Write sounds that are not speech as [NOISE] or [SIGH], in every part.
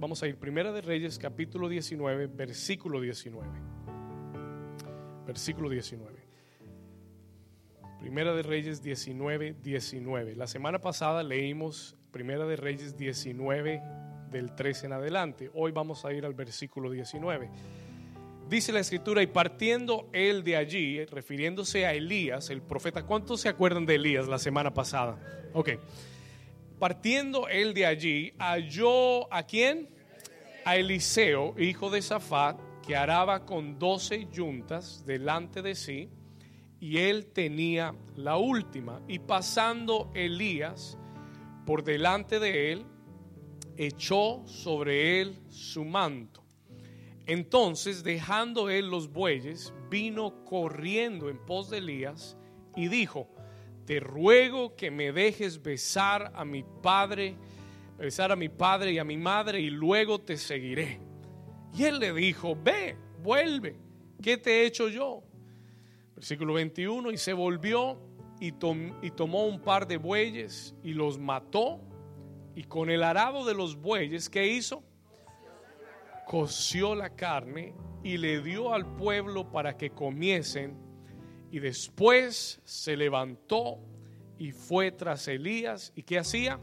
Vamos a ir, Primera de Reyes, capítulo 19, versículo 19. Versículo 19. Primera de Reyes 19, 19. La semana pasada leímos Primera de Reyes 19 del 13 en adelante. Hoy vamos a ir al versículo 19. Dice la escritura, y partiendo él de allí, refiriéndose a Elías, el profeta, ¿cuántos se acuerdan de Elías la semana pasada? Ok. Partiendo él de allí, halló a quién? A Eliseo, hijo de Safat, que araba con doce yuntas delante de sí, y él tenía la última. Y pasando Elías por delante de él, echó sobre él su manto. Entonces, dejando él los bueyes, vino corriendo en pos de Elías y dijo, te ruego que me dejes besar a mi padre, besar a mi padre y a mi madre y luego te seguiré. Y él le dijo, ve, vuelve, ¿qué te he hecho yo? Versículo 21, y se volvió y, y tomó un par de bueyes y los mató y con el arado de los bueyes, ¿qué hizo? Coció la carne y le dio al pueblo para que comiesen y después se levantó y fue tras Elías. ¿Y qué hacía?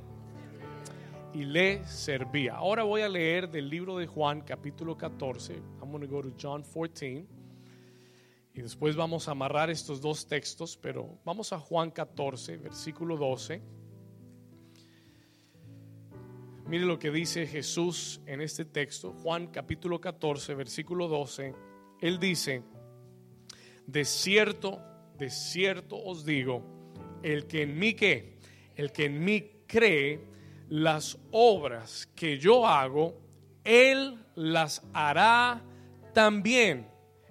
Y le servía. Ahora voy a leer del libro de Juan, capítulo 14. I'm going to go to John 14. Y después vamos a amarrar estos dos textos, pero vamos a Juan 14, versículo 12. Mire lo que dice Jesús en este texto, Juan capítulo 14, versículo 12. Él dice, de cierto, de cierto os digo, el que en mí que, el que en mí cree, las obras que yo hago, él las hará también.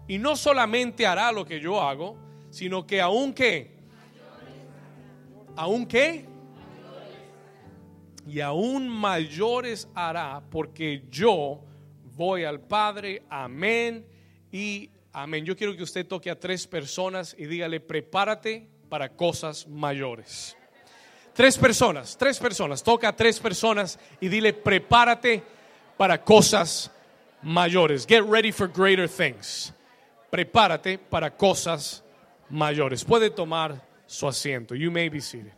Y no solamente hará lo que yo hago, sino que aún que, aún que, y aún mayores hará, porque yo voy al Padre, amén y Amén. Yo quiero que usted toque a tres personas y dígale, prepárate para cosas mayores. Tres personas, tres personas. Toca a tres personas y dile, prepárate para cosas mayores. Get ready for greater things. Prepárate para cosas mayores. Puede tomar su asiento. You may be seated.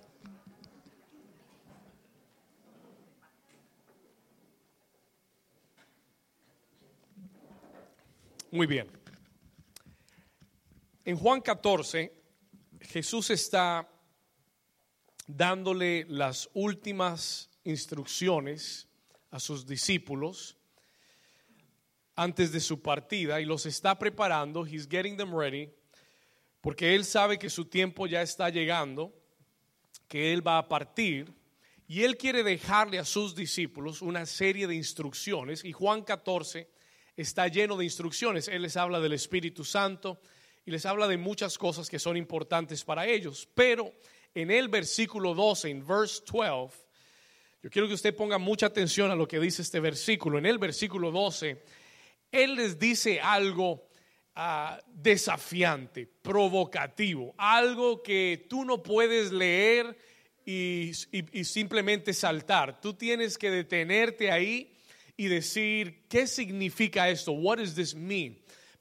Muy bien. En Juan 14, Jesús está dándole las últimas instrucciones a sus discípulos antes de su partida y los está preparando, he's getting them ready, porque él sabe que su tiempo ya está llegando, que él va a partir y él quiere dejarle a sus discípulos una serie de instrucciones y Juan 14 está lleno de instrucciones. Él les habla del Espíritu Santo, y les habla de muchas cosas que son importantes para ellos. Pero en el versículo 12, en verse 12, yo quiero que usted ponga mucha atención a lo que dice este versículo. En el versículo 12, Él les dice algo ah, desafiante, provocativo, algo que tú no puedes leer y, y simplemente saltar. Tú tienes que detenerte ahí y decir, ¿qué significa esto? What does this mean?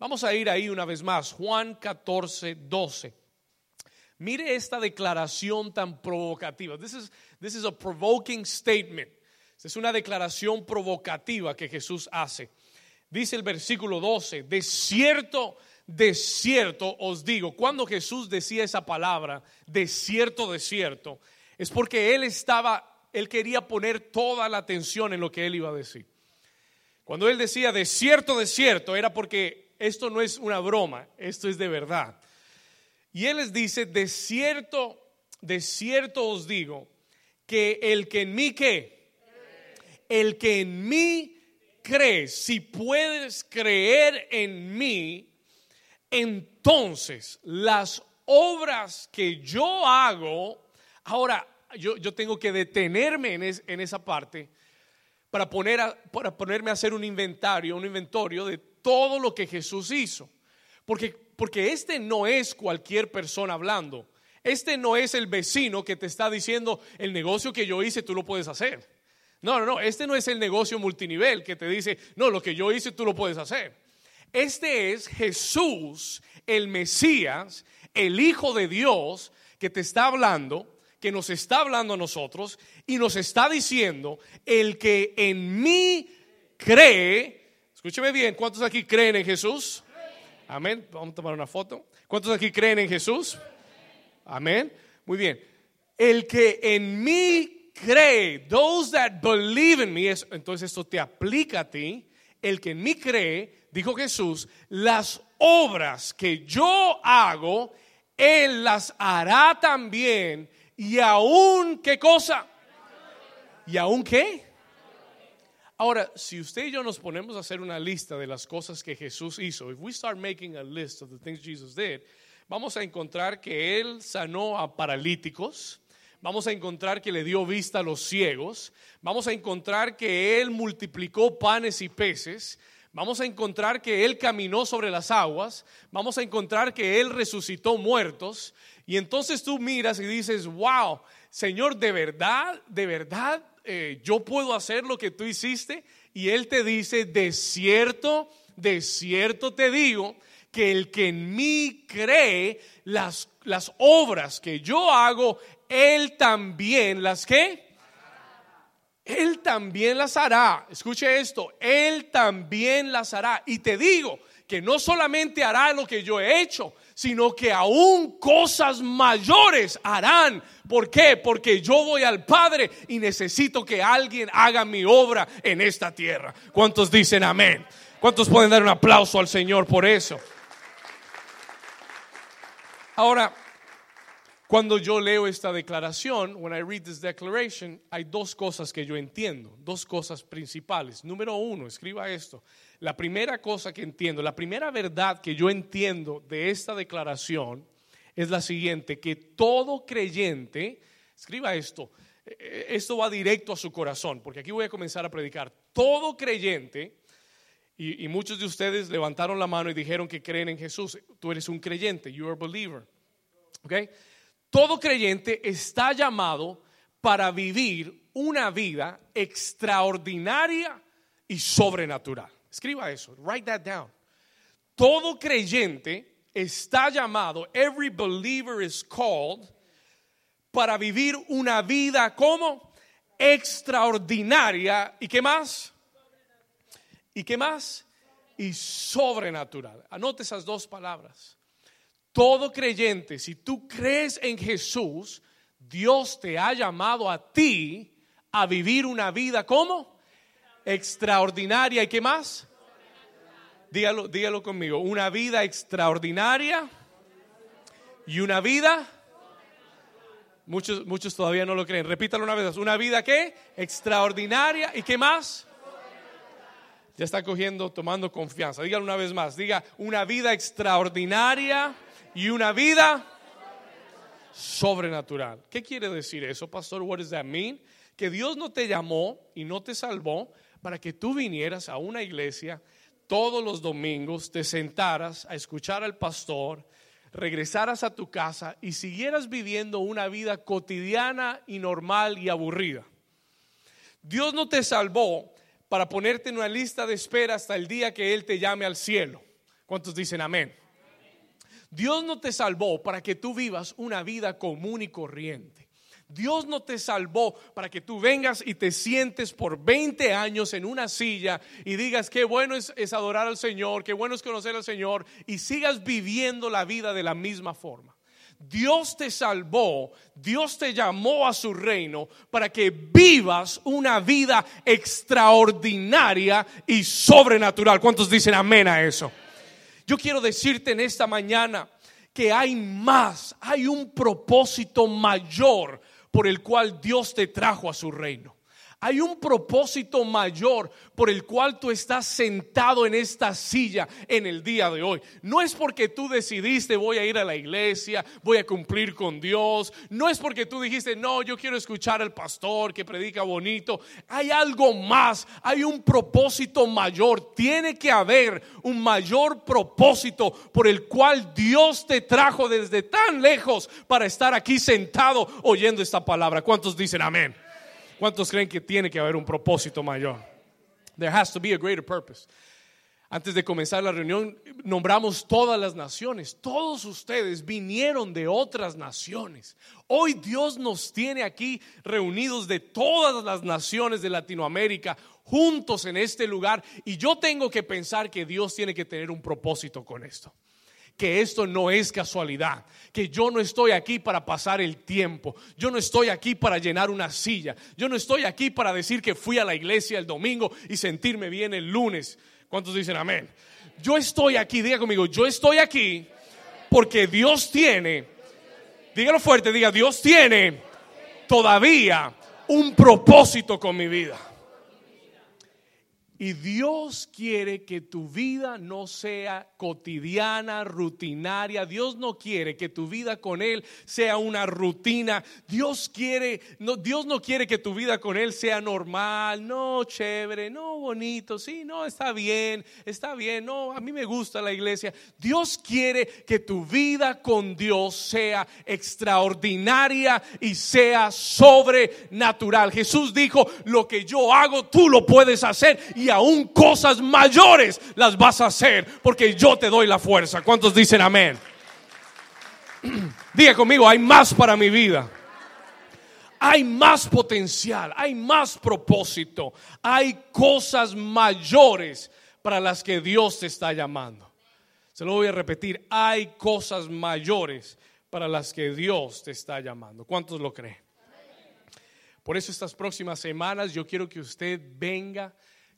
Vamos a ir ahí una vez más, Juan 14, 12. Mire esta declaración tan provocativa. This is, this is a provoking statement. Es una declaración provocativa que Jesús hace. Dice el versículo 12, de cierto, de cierto os digo, cuando Jesús decía esa palabra, de cierto, de cierto, es porque él estaba, él quería poner toda la atención en lo que él iba a decir. Cuando él decía de cierto, de cierto, era porque esto no es una broma, esto es de verdad. Y Él les dice, de cierto, de cierto os digo, que el que en mí que, el que en mí cree, si puedes creer en mí, entonces las obras que yo hago, ahora yo, yo tengo que detenerme en, en esa parte para, poner para ponerme a hacer un inventario, un inventario de todo lo que Jesús hizo. Porque, porque este no es cualquier persona hablando. Este no es el vecino que te está diciendo el negocio que yo hice, tú lo puedes hacer. No, no, no, este no es el negocio multinivel que te dice, no, lo que yo hice tú lo puedes hacer. Este es Jesús, el Mesías, el Hijo de Dios, que te está hablando, que nos está hablando a nosotros y nos está diciendo, el que en mí cree, escúcheme bien, ¿cuántos aquí creen en Jesús? Amén. Vamos a tomar una foto. ¿Cuántos aquí creen en Jesús? Amén. Muy bien. El que en mí cree, those that believe in me, entonces esto te aplica a ti. El que en mí cree, dijo Jesús, las obras que yo hago, Él las hará también. Y aún, ¿qué cosa? ¿Y aún qué? Ahora, si usted y yo nos ponemos a hacer una lista de las cosas que Jesús hizo, if we start making a list of the things Jesus did, vamos a encontrar que Él sanó a paralíticos, vamos a encontrar que le dio vista a los ciegos, vamos a encontrar que Él multiplicó panes y peces, vamos a encontrar que Él caminó sobre las aguas, vamos a encontrar que Él resucitó muertos, y entonces tú miras y dices, wow, Señor, de verdad, de verdad eh, yo puedo hacer lo que tú hiciste. Y Él te dice, de cierto, de cierto te digo, que el que en mí cree, las, las obras que yo hago, Él también las que... Él también las hará. Escuche esto, Él también las hará. Y te digo que no solamente hará lo que yo he hecho, sino que aún cosas mayores harán. ¿Por qué? Porque yo voy al Padre y necesito que alguien haga mi obra en esta tierra. ¿Cuántos dicen amén? ¿Cuántos pueden dar un aplauso al Señor por eso? Ahora, cuando yo leo esta declaración, when I read this declaration, hay dos cosas que yo entiendo, dos cosas principales. Número uno, escriba esto. La primera cosa que entiendo, la primera verdad que yo entiendo de esta declaración es la siguiente, que todo creyente, escriba esto, eh, esto va directo a su corazón, porque aquí voy a comenzar a predicar, todo creyente, y, muchos de ustedes levantaron la mano y dijeron que creen en Jesús, tú eres un creyente, you are a believer, ¿ok? Todo creyente está llamado para vivir una vida extraordinaria y sobrenatural. Escriba eso, write that down. Todo creyente está llamado, every believer is called, para vivir una vida como extraordinaria. ¿Y qué más? ¿Y qué más? Y sobrenatural. Anote esas dos palabras. Todo creyente, si tú crees en Jesús, Dios te ha llamado a ti a vivir una vida como extraordinaria. ¿Y qué más? Dígalo, dígalo conmigo. Una vida extraordinaria y una vida. Muchos, muchos todavía no lo creen. Repítalo una vez. Una vida qué? Extraordinaria. ¿Y qué más? Ya está cogiendo, tomando confianza. Dígalo una vez más. Diga una vida extraordinaria y una vida sobrenatural. ¿Qué quiere decir eso, pastor? What does that mean? Que Dios no te llamó y no te salvó para que tú vinieras a una iglesia todos los domingos, te sentaras a escuchar al pastor, regresaras a tu casa y siguieras viviendo una vida cotidiana y normal y aburrida. Dios no te salvó para ponerte en una lista de espera hasta el día que Él te llame al cielo. ¿Cuántos dicen amén? Dios no te salvó para que tú vivas una vida común y corriente. Dios no te salvó para que tú vengas y te sientes por 20 años en una silla y digas qué bueno es, adorar al Señor, qué bueno es conocer al Señor y sigas viviendo la vida de la misma forma. Dios te salvó, Dios te llamó a su reino para que vivas una vida extraordinaria y sobrenatural. ¿Cuántos dicen amén a eso? Yo quiero decirte en esta mañana que hay más, hay un propósito mayor por el cual Dios te trajo a su reino. Hay un propósito mayor por el cual tú estás sentado en esta silla en el día de hoy. No es porque tú decidiste voy a ir a la iglesia, voy a cumplir con Dios. No es porque tú dijiste no, yo quiero escuchar al pastor que predica bonito. Hay algo más, hay un propósito mayor. Tiene que haber un mayor propósito por el cual Dios te trajo desde tan lejos para estar aquí sentado oyendo esta palabra. ¿Cuántos dicen amén? ¿Cuántos creen que tiene que haber un propósito mayor? There has to be a greater purpose. Antes de comenzar la reunión, nombramos todas las naciones. Todos ustedes vinieron de otras naciones. Hoy Dios nos tiene aquí reunidos de todas las naciones de Latinoamérica, juntos en este lugar. Y yo tengo que pensar que Dios tiene que tener un propósito con esto que esto no es casualidad, que yo no estoy aquí para pasar el tiempo, yo no estoy aquí para llenar una silla, yo no estoy aquí para decir que fui a la iglesia el domingo y sentirme bien el lunes. ¿Cuántos dicen amén? Yo estoy aquí, diga conmigo, yo estoy aquí porque Dios tiene, dígalo fuerte, diga, Dios tiene todavía un propósito con mi vida. Y Dios quiere que tu vida no sea cotidiana, rutinaria. Dios no quiere que tu vida con Él sea una rutina. Dios quiere, no, Dios no quiere que tu vida con Él sea normal, no chévere, no bonito, sí, no está bien, está bien, no, a mí me gusta la iglesia. Dios quiere que tu vida con Dios sea extraordinaria y sea sobrenatural. Jesús dijo, lo que yo hago, tú lo puedes hacer aún cosas mayores las vas a hacer porque yo te doy la fuerza. ¿Cuántos dicen amén? [CLEARS THROAT] Diga conmigo, hay más para mi vida. Hay más potencial, hay más propósito, hay cosas mayores para las que Dios te está llamando. Se lo voy a repetir, hay cosas mayores para las que Dios te está llamando. ¿Cuántos lo creen? Por eso estas próximas semanas yo quiero que usted venga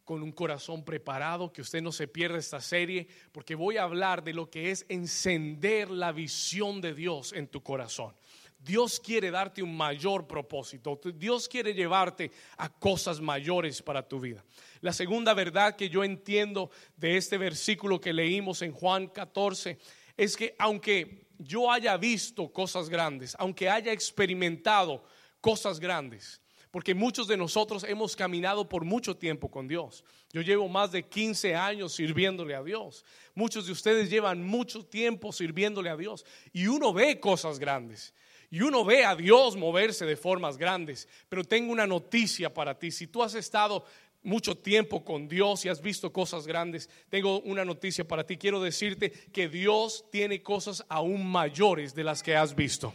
con un corazón preparado, que usted no se pierda esta serie, porque voy a hablar de lo que es encender la visión de Dios en tu corazón. Dios quiere darte un mayor propósito. Dios quiere llevarte a cosas mayores para tu vida. La segunda verdad que yo entiendo de este versículo que leímos en Juan 14 es que aunque yo haya visto cosas grandes, aunque haya experimentado cosas grandes, porque muchos de nosotros hemos caminado por mucho tiempo con Dios. Yo llevo más de 15 años sirviéndole a Dios. Muchos de ustedes llevan mucho tiempo sirviéndole a Dios. Y uno ve cosas grandes. Y uno ve a Dios moverse de formas grandes. Pero tengo una noticia para ti. Si tú has estado mucho tiempo con Dios y has visto cosas grandes, tengo una noticia para ti. Quiero decirte que Dios tiene cosas aún mayores de las que has visto.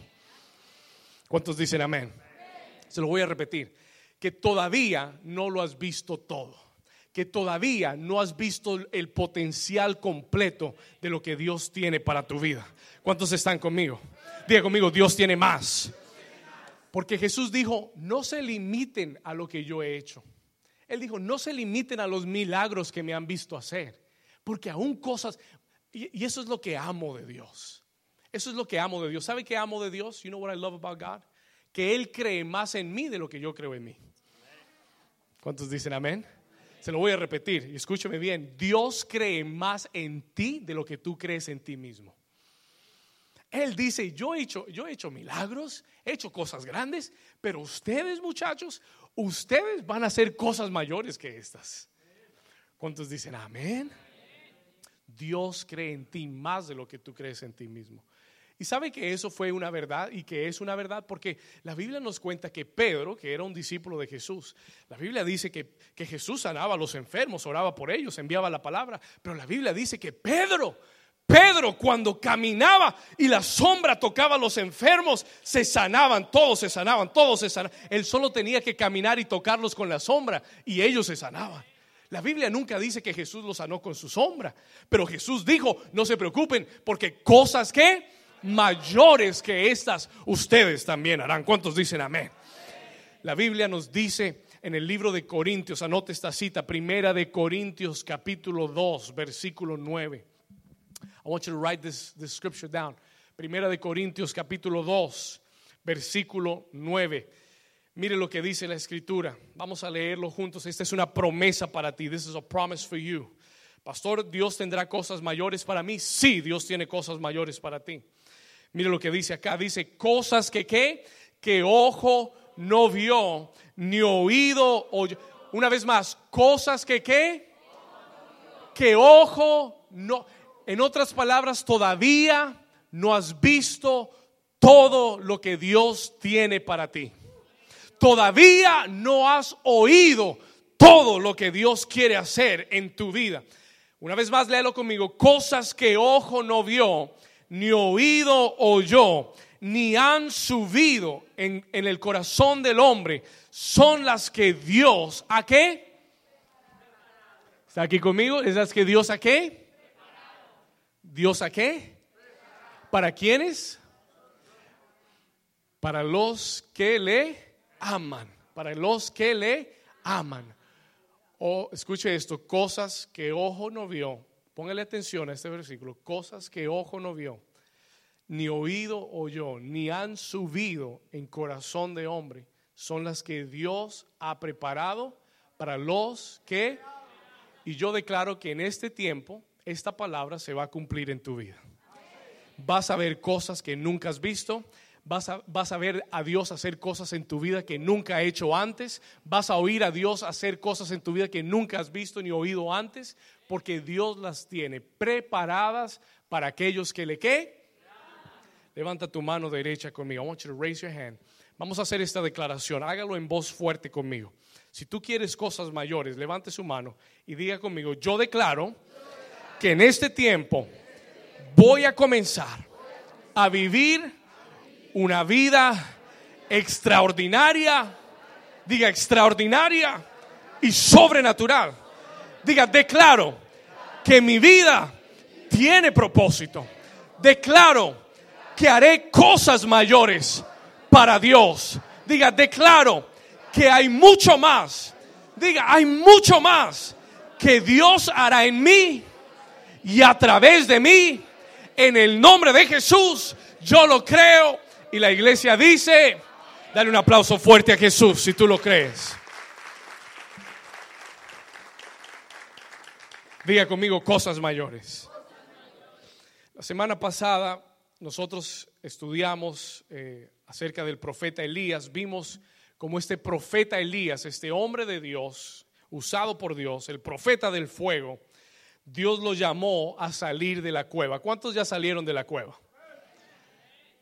¿Cuántos dicen amén? Se lo voy a repetir, que todavía no lo has visto todo, que todavía no has visto el potencial completo de lo que Dios tiene para tu vida. ¿Cuántos están conmigo? Diga conmigo, Dios tiene más. Porque Jesús dijo, no se limiten a lo que yo he hecho. Él dijo, no se limiten a los milagros que me han visto hacer. Porque aún cosas, y, eso es lo que amo de Dios. Eso es lo que amo de Dios. ¿Sabe qué amo de Dios? You know what I love about God? Que Él cree más en mí de lo que yo creo en mí. ¿Cuántos dicen amén? Se lo voy a repetir y escúchame bien. Dios cree más en ti de lo que tú crees en ti mismo. Él dice, yo he hecho, yo he hecho milagros, he hecho cosas grandes, pero ustedes muchachos, ustedes van a hacer cosas mayores que estas. ¿Cuántos dicen amén? Dios cree en ti más de lo que tú crees en ti mismo. Y sabe que eso fue una verdad y que es una verdad porque la Biblia nos cuenta que Pedro, que era un discípulo de Jesús, la Biblia dice que, que Jesús sanaba a los enfermos, oraba por ellos, enviaba la palabra, pero la Biblia dice que Pedro, Pedro cuando caminaba y la sombra tocaba a los enfermos, se sanaban, todos se sanaban, todos se sanaban. Él solo tenía que caminar y tocarlos con la sombra y ellos se sanaban. La Biblia nunca dice que Jesús los sanó con su sombra, pero Jesús dijo, no se preocupen porque cosas que mayores que estas ustedes también harán. ¿Cuántos dicen amén? La Biblia nos dice en el libro de Corintios, anote esta cita, primera de Corintios capítulo 2, versículo 9. I want you to write this, scripture down. Primera de Corintios capítulo 2, versículo 9. Mire lo que dice la escritura. Vamos a leerlo juntos. Esta es una promesa para ti. This is a promise for you. Pastor, ¿Dios tendrá cosas mayores para mí? Sí, Dios tiene cosas mayores para ti. Mire lo que dice acá, dice cosas que qué, que ojo no vio, ni oído oyó. Una vez más, cosas que qué, que ojo no, en otras palabras, todavía no has visto todo lo que Dios tiene para ti todavía no has oído todo lo que Dios quiere hacer en tu vida. Una vez más, léalo conmigo. Cosas que ojo no vio, ni oído oyó, ni han subido en, en el corazón del hombre, son las que Dios, ¿a qué? ¿Está aquí conmigo? ¿Es las que Dios a qué? ¿Dios a qué? ¿Para quiénes? Para los que le aman. Para los que le aman. O escuche esto, cosas que ojo no vio. Póngale atención a este versículo. Cosas que ojo no vio, ni oído oyó, ni han subido en corazón de hombre, son las que Dios ha preparado para los que... Y yo declaro que en este tiempo esta palabra se va a cumplir en tu vida. Vas a ver cosas que nunca has visto, Vas a, vas a, ver a Dios hacer cosas en tu vida que nunca ha hecho antes. Vas a oír a Dios hacer cosas en tu vida que nunca has visto ni oído antes, porque Dios las tiene preparadas para aquellos que le qué. Levanta tu mano derecha conmigo. I want you to raise your hand. Vamos a hacer esta declaración. Hágalo en voz fuerte conmigo. Si tú quieres cosas mayores, levante su mano y diga conmigo, yo declaro que en este tiempo voy a comenzar a vivir una vida extraordinaria, diga extraordinaria y sobrenatural. Diga, declaro que mi vida tiene propósito. Declaro que haré cosas mayores para Dios. Diga, declaro que hay mucho más. Diga, hay mucho más que Dios hará en mí y a través de mí. En el nombre de Jesús, yo lo creo y la iglesia dice, dale un aplauso fuerte a Jesús si tú lo crees. Diga conmigo cosas mayores. La semana pasada nosotros estudiamos eh, acerca del profeta Elías, vimos como este profeta Elías, este hombre de Dios, usado por Dios, el profeta del fuego, Dios lo llamó a salir de la cueva. ¿Cuántos ya salieron de la cueva?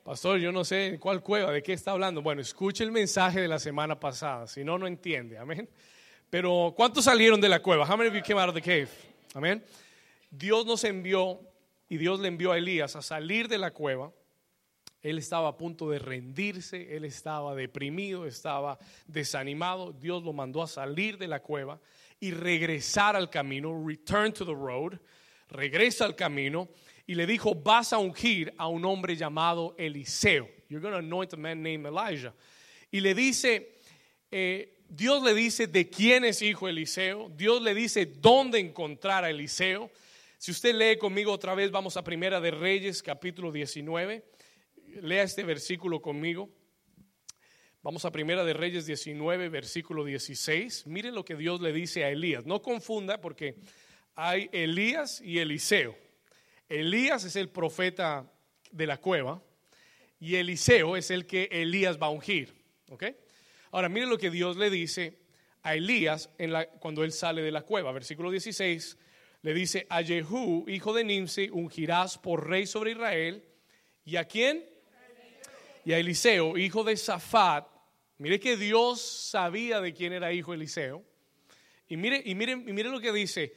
Pastor, yo no sé cuál cueva, de qué está hablando. Bueno, escuche el mensaje de la semana pasada, si no, no entiende. Amén. Pero, ¿cuántos salieron de la cueva? How many of you came out of the cave? Amén. Dios nos envió y Dios le envió a Elías a salir de la cueva. Él estaba a punto de rendirse, él estaba deprimido, estaba desanimado. Dios lo mandó a salir de la cueva y regresar al camino, return to the road, regresa al camino y le dijo, vas a ungir a un hombre llamado Eliseo. You're going to anoint a man named Elijah. Y le dice, eh, Dios le dice de quién es hijo Eliseo. Dios le dice dónde encontrar a Eliseo. Si usted lee conmigo otra vez, vamos a Primera de Reyes, capítulo 19. Lea este versículo conmigo. Vamos a Primera de Reyes 19, versículo 16. Mire lo que Dios le dice a Elías. No confunda porque hay Elías y Eliseo. Elías es el profeta de la cueva y Eliseo es el que Elías va a ungir. ¿ok? Ahora, mire lo que Dios le dice a Elías cuando él sale de la cueva. Versículo 16 le dice, a Jehú, hijo de Nimsi, ungirás por rey sobre Israel. ¿Y a quién? Y a Eliseo, hijo de Safat. Mire que Dios sabía de quién era hijo Eliseo. Y mire, y mire, y mire lo que dice,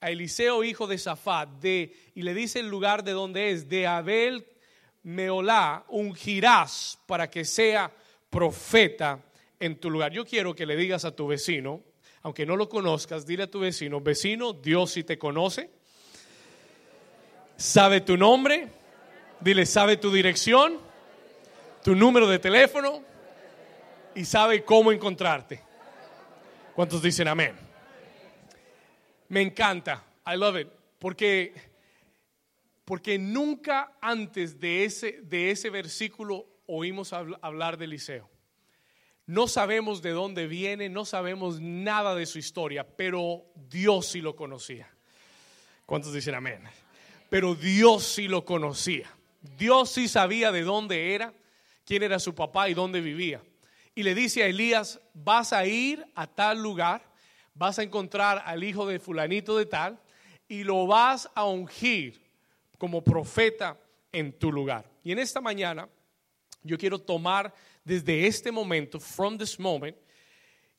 a Eliseo, hijo de Safat, de, y le dice el lugar de donde es, de Abel Meolá, ungirás para que sea profeta en tu lugar. Yo quiero que le digas a tu vecino, aunque no lo conozcas, dile a tu vecino, vecino, Dios sí te conoce, sabe tu nombre, dile, sabe tu dirección, tu número de teléfono y sabe cómo encontrarte. ¿Cuántos dicen amén? Me encanta. I love it. Porque, porque nunca antes de ese, de ese versículo oímos hablar de Eliseo. No sabemos de dónde viene, no sabemos nada de su historia, pero Dios sí lo conocía. ¿Cuántos dicen amén? Pero Dios sí lo conocía. Dios sí sabía de dónde era, quién era su papá y dónde vivía. Y le dice a Elías, vas a ir a tal lugar vas a encontrar al hijo de fulanito de tal y lo vas a ungir como profeta en tu lugar. Y en esta mañana yo quiero tomar desde este momento, from this moment.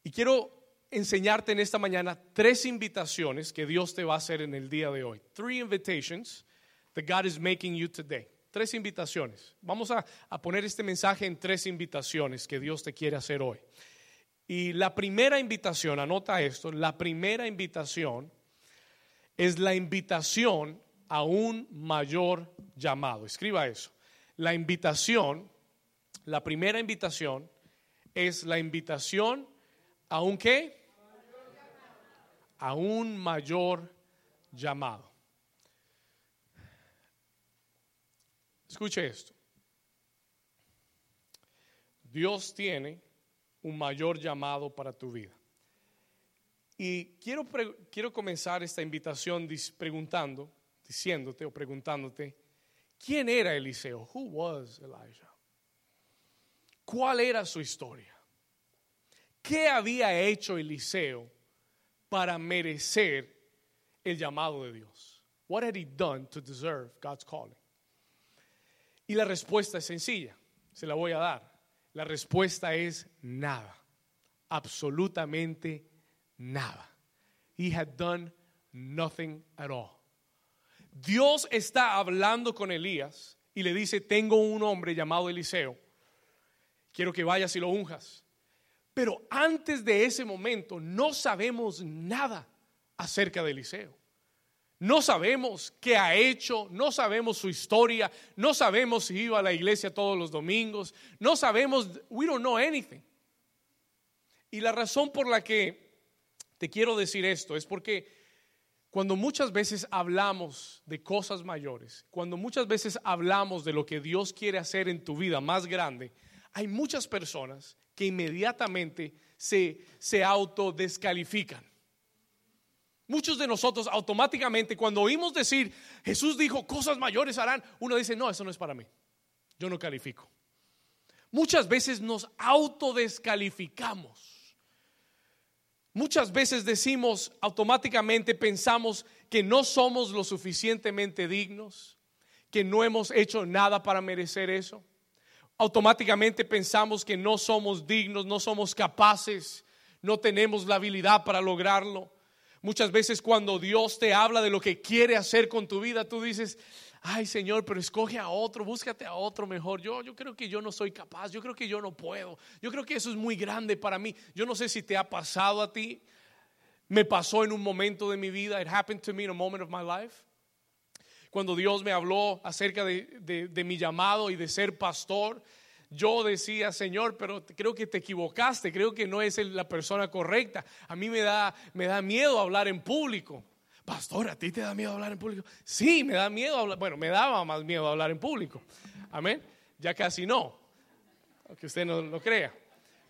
Y quiero enseñarte en esta mañana tres invitaciones que Dios te va a hacer en el día de hoy. Three invitations that God is making you today. Tres invitaciones. Vamos a, a poner este mensaje en tres invitaciones que Dios te quiere hacer hoy. Y la primera invitación, anota esto, la primera invitación es la invitación a un mayor llamado. Escriba eso. La invitación, la primera invitación es la invitación a un qué? A un mayor llamado. Escuche esto. Dios tiene un mayor llamado para tu vida. Y quiero, quiero comenzar esta invitación preguntando, diciéndote o preguntándote, ¿quién era Eliseo? Who was Elijah? ¿Cuál era su historia? ¿Qué había hecho Eliseo para merecer el llamado de Dios? What had he done to deserve God's calling? Y la respuesta es sencilla, se la voy a dar. La respuesta es nada, absolutamente nada. He had done nothing at all. Dios está hablando con Elías y le dice, tengo un hombre llamado Eliseo, quiero que vayas y lo unjas. Pero antes de ese momento no sabemos nada acerca de Eliseo. No sabemos qué ha hecho, no sabemos su historia, no sabemos si iba a la iglesia todos los domingos, no sabemos, we don't know anything. Y la razón por la que te quiero decir esto es porque cuando muchas veces hablamos de cosas mayores, cuando muchas veces hablamos de lo que Dios quiere hacer en tu vida más grande, hay muchas personas que inmediatamente se, se autodescalifican. Muchos de nosotros automáticamente cuando oímos decir, Jesús dijo, cosas mayores harán, uno dice, no, eso no es para mí. Yo no califico. Muchas veces nos autodescalificamos. Muchas veces decimos automáticamente, pensamos que no somos lo suficientemente dignos, que no hemos hecho nada para merecer eso. Automáticamente pensamos que no somos dignos, no somos capaces, no tenemos la habilidad para lograrlo. Muchas veces cuando Dios te habla de lo que quiere hacer con tu vida, tú dices, ay Señor, pero escoge a otro, búscate a otro mejor. Yo, yo creo que yo no soy capaz, yo creo que yo no puedo, yo creo que eso es muy grande para mí. Yo no sé si te ha pasado a ti, me pasó en un momento de mi vida, it happened to me in a moment of my life. Cuando Dios me habló acerca de, de mi llamado y de ser pastor, yo decía, Señor, pero creo que te equivocaste, creo que no es la persona correcta. A mí me da, me da miedo hablar en público. Pastor, ¿a ti te da miedo hablar en público? Sí, me da miedo hablar. Bueno, me daba más miedo hablar en público. Amén. Ya casi no. Aunque usted no lo crea.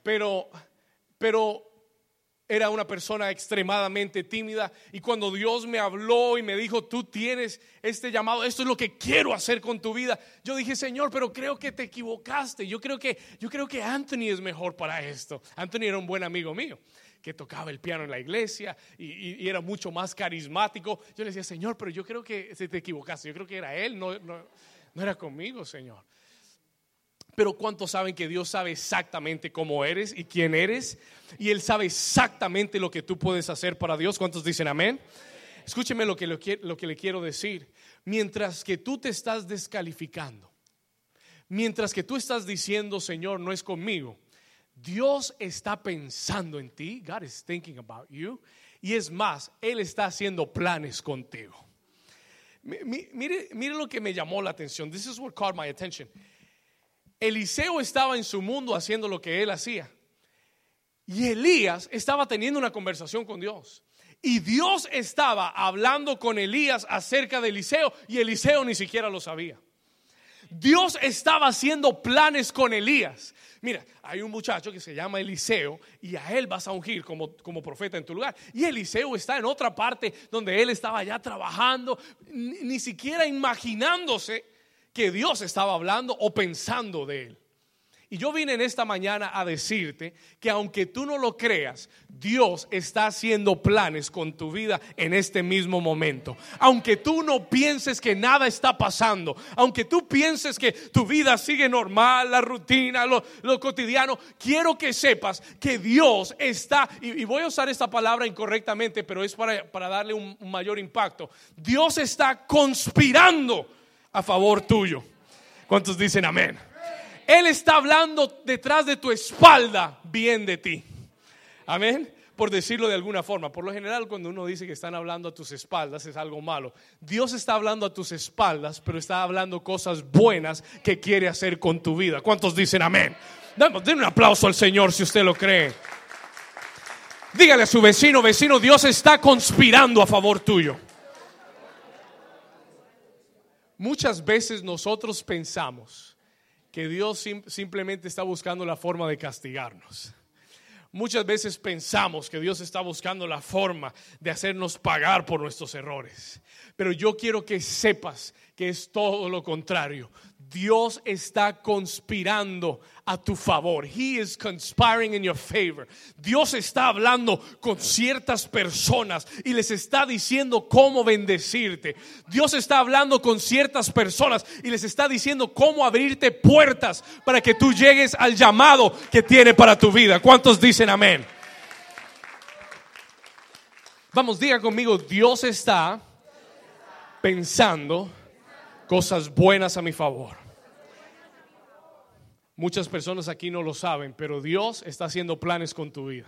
Pero, pero era una persona extremadamente tímida y cuando Dios me habló y me dijo, tú tienes este llamado, esto es lo que quiero hacer con tu vida, yo dije, Señor, pero creo que te equivocaste, yo creo que, yo creo que Anthony es mejor para esto. Anthony era un buen amigo mío que tocaba el piano en la iglesia y, era mucho más carismático. Yo le decía, Señor, pero yo creo que te equivocaste, yo creo que era él, no, no, no era conmigo, Señor. Pero ¿cuántos saben que Dios sabe exactamente cómo eres y quién eres? Y Él sabe exactamente lo que tú puedes hacer para Dios. ¿Cuántos dicen amén? Escúcheme lo que, lo que le quiero decir. Mientras que tú te estás descalificando, mientras que tú estás diciendo, Señor, no es conmigo, Dios está pensando en ti. God is thinking about you. Y es más, Él está haciendo planes contigo. Mire, mire lo que me llamó la atención. This is what caught my attention. Eliseo estaba en su mundo haciendo lo que él hacía. Y Elías estaba teniendo una conversación con Dios. Y Dios estaba hablando con Elías acerca de Eliseo y Eliseo ni siquiera lo sabía. Dios estaba haciendo planes con Elías. Mira, hay un muchacho que se llama Eliseo y a él vas a ungir como, como profeta en tu lugar. Y Eliseo está en otra parte donde él estaba ya trabajando, ni siquiera imaginándose que Dios estaba hablando o pensando de él. Y yo vine en esta mañana a decirte que aunque tú no lo creas, Dios está haciendo planes con tu vida en este mismo momento. Aunque tú no pienses que nada está pasando, aunque tú pienses que tu vida sigue normal, la rutina, lo, cotidiano, quiero que sepas que Dios está, y, voy a usar esta palabra incorrectamente, pero es para, darle un mayor impacto. Dios está conspirando a favor tuyo. ¿Cuántos dicen amén? Él está hablando detrás de tu espalda bien de ti. Amén. Por decirlo de alguna forma. Por lo general, cuando uno dice que están hablando a tus espaldas, es algo malo. Dios está hablando a tus espaldas, pero está hablando cosas buenas que quiere hacer con tu vida. ¿Cuántos dicen amén? Den un aplauso al Señor si usted lo cree. Dígale a su vecino, vecino, Dios está conspirando a favor tuyo. Muchas veces nosotros pensamos que Dios simplemente está buscando la forma de castigarnos. Muchas veces pensamos que Dios está buscando la forma de hacernos pagar por nuestros errores. Pero yo quiero que sepas que es todo lo contrario. Dios está conspirando a tu favor. He is conspiring in your favor. Dios está hablando con ciertas personas y les está diciendo cómo bendecirte. Dios está hablando con ciertas personas y les está diciendo cómo abrirte puertas para que tú llegues al llamado que tiene para tu vida. ¿Cuántos dicen amén? Vamos, diga conmigo, Dios está pensando cosas buenas a mi favor. Muchas personas aquí no lo saben, pero Dios está haciendo planes con tu vida.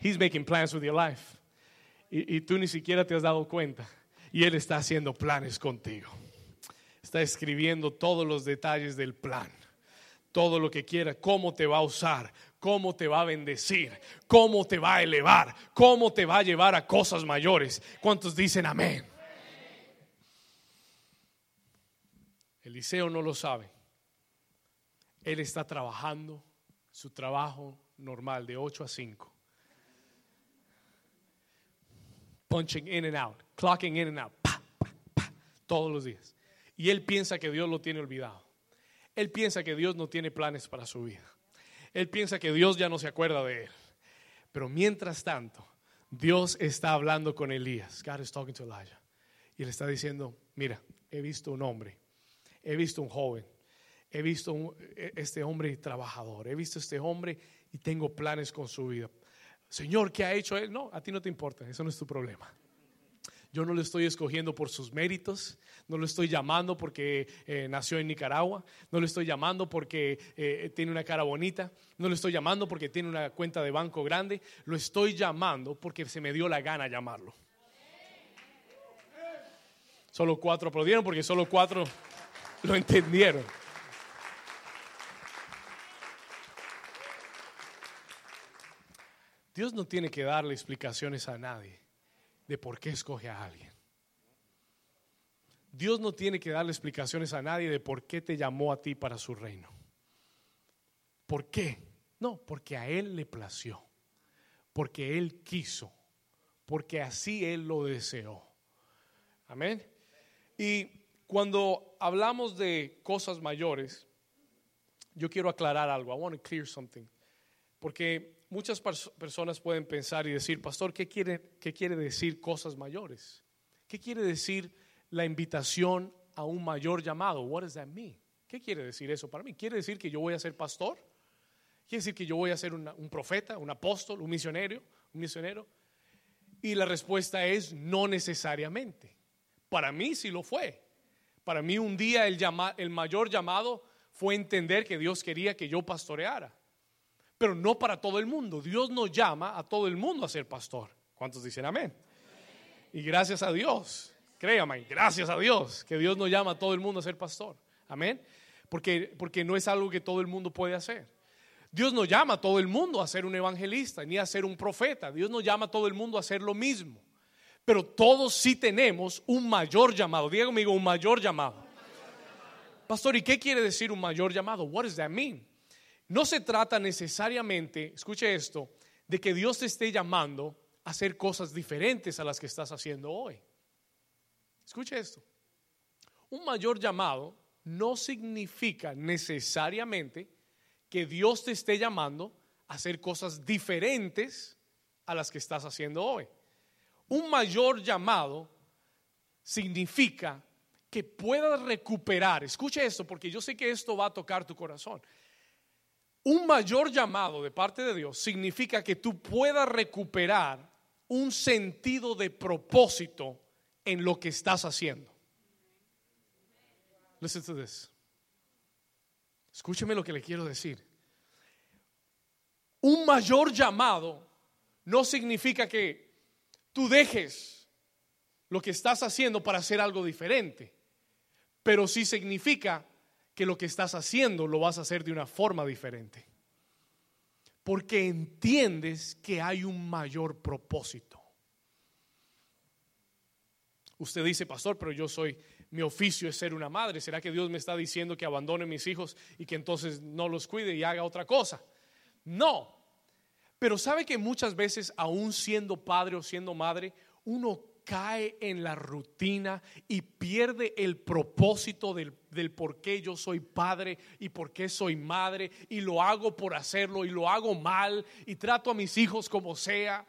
He's making plans with your life. Y, tú ni siquiera te has dado cuenta. Y Él está haciendo planes contigo. Está escribiendo todos los detalles del plan. Todo lo que quiera, cómo te va a usar, cómo te va a bendecir, cómo te va a elevar, cómo te va a llevar a cosas mayores. ¿Cuántos dicen amén? Eliseo no lo sabe. Él está trabajando su trabajo normal de 8 a 5. Punching in and out, clocking in and out, todos los días. Y él piensa que Dios lo tiene olvidado. Él piensa que Dios no tiene planes para su vida. Él piensa que Dios ya no se acuerda de él. Pero mientras tanto, Dios está hablando con Elías. God is talking to Elijah. Y le está diciendo, mira, he visto un hombre he visto un joven, he visto e, este hombre trabajador, he visto este hombre y tengo planes con su vida. Señor, ¿qué ha hecho él? No, a ti no te importa, eso no es tu problema. Yo no lo estoy escogiendo por sus méritos, no lo estoy llamando porque eh, nació en Nicaragua, no lo estoy llamando porque eh, tiene una cara bonita, no lo estoy llamando porque tiene una cuenta de banco grande, lo estoy llamando porque se me dio la gana llamarlo. Solo cuatro aplaudieron porque solo cuatro [LAUGHS] lo entendieron. Dios no tiene que darle explicaciones a nadie de por qué escoge a alguien. Dios no tiene que darle explicaciones a nadie de por qué te llamó a ti para su reino. ¿Por qué? No, porque a Él le plació, porque Él quiso, porque así Él lo deseó. Amén. Y cuando hablamos de cosas mayores, yo quiero aclarar algo. I want to clear something. Porque muchas personas pueden pensar y decir, pastor, ¿qué quiere, ¿qué quiere decir cosas mayores? ¿Qué quiere decir la invitación a un mayor llamado? What does that mean? ¿Qué quiere decir eso para mí? ¿Quiere decir que yo voy a ser pastor? ¿Quiere decir que yo voy a ser un profeta, un apóstol, un misionero, un misionero? Y la respuesta es no necesariamente. Para mí sí lo fue. Para mí un día el, el mayor llamado fue entender que Dios quería que yo pastoreara. Pero no para todo el mundo. Dios no llama a todo el mundo a ser pastor. ¿Cuántos dicen amén? Y gracias a Dios, créame, gracias a Dios que Dios no llama a todo el mundo a ser pastor. Amén. Porque, porque no es algo que todo el mundo puede hacer. Dios no llama a todo el mundo a ser un evangelista ni a ser un profeta. Dios no llama a todo el mundo a hacer lo mismo. Pero todos sí tenemos un mayor llamado. Diego amigo, un mayor llamado. Pastor, ¿y qué quiere decir un mayor llamado? What does that mean? No se trata necesariamente, escuche esto, de que Dios te esté llamando a hacer cosas diferentes a las que estás haciendo hoy. Escuche esto. Un mayor llamado no significa necesariamente que Dios te esté llamando a hacer cosas diferentes a las que estás haciendo hoy. Un mayor llamado significa que puedas recuperar, escuche esto porque yo sé que esto va a tocar tu corazón. Un mayor llamado de parte de Dios significa que tú puedas recuperar un sentido de propósito en lo que estás haciendo. Listen to this. Escúcheme lo que le quiero decir. Un mayor llamado no significa que tú dejes lo que estás haciendo para hacer algo diferente, pero sí significa que lo que estás haciendo lo vas a hacer de una forma diferente. Porque entiendes que hay un mayor propósito. Usted dice, pastor, pero yo soy, mi oficio es ser una madre. ¿Será que Dios me está diciendo que abandone mis hijos y que entonces no los cuide y haga otra cosa? No. Pero sabe que muchas veces, aún siendo padre o siendo madre, uno cae en la rutina y pierde el propósito del, del, por qué yo soy padre y por qué soy madre y lo hago por hacerlo y lo hago mal y trato a mis hijos como sea.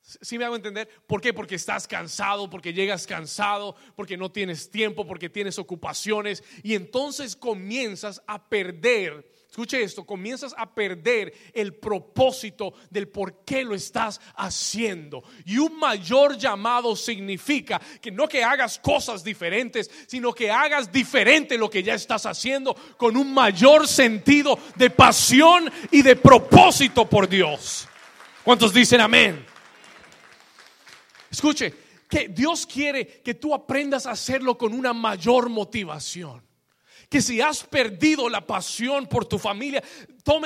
¿Sí me hago entender? ¿Por qué? Porque estás cansado, porque llegas cansado, porque no tienes tiempo, porque tienes ocupaciones y entonces comienzas a perder escuche esto, comienzas a perder el propósito del por qué lo estás haciendo. Y un mayor llamado significa que no que hagas cosas diferentes, sino que hagas diferente lo que ya estás haciendo con un mayor sentido de pasión y de propósito por Dios. ¿Cuántos dicen amén? Escuche, que Dios quiere que tú aprendas a hacerlo con una mayor motivación que si has perdido la pasión por tu familia,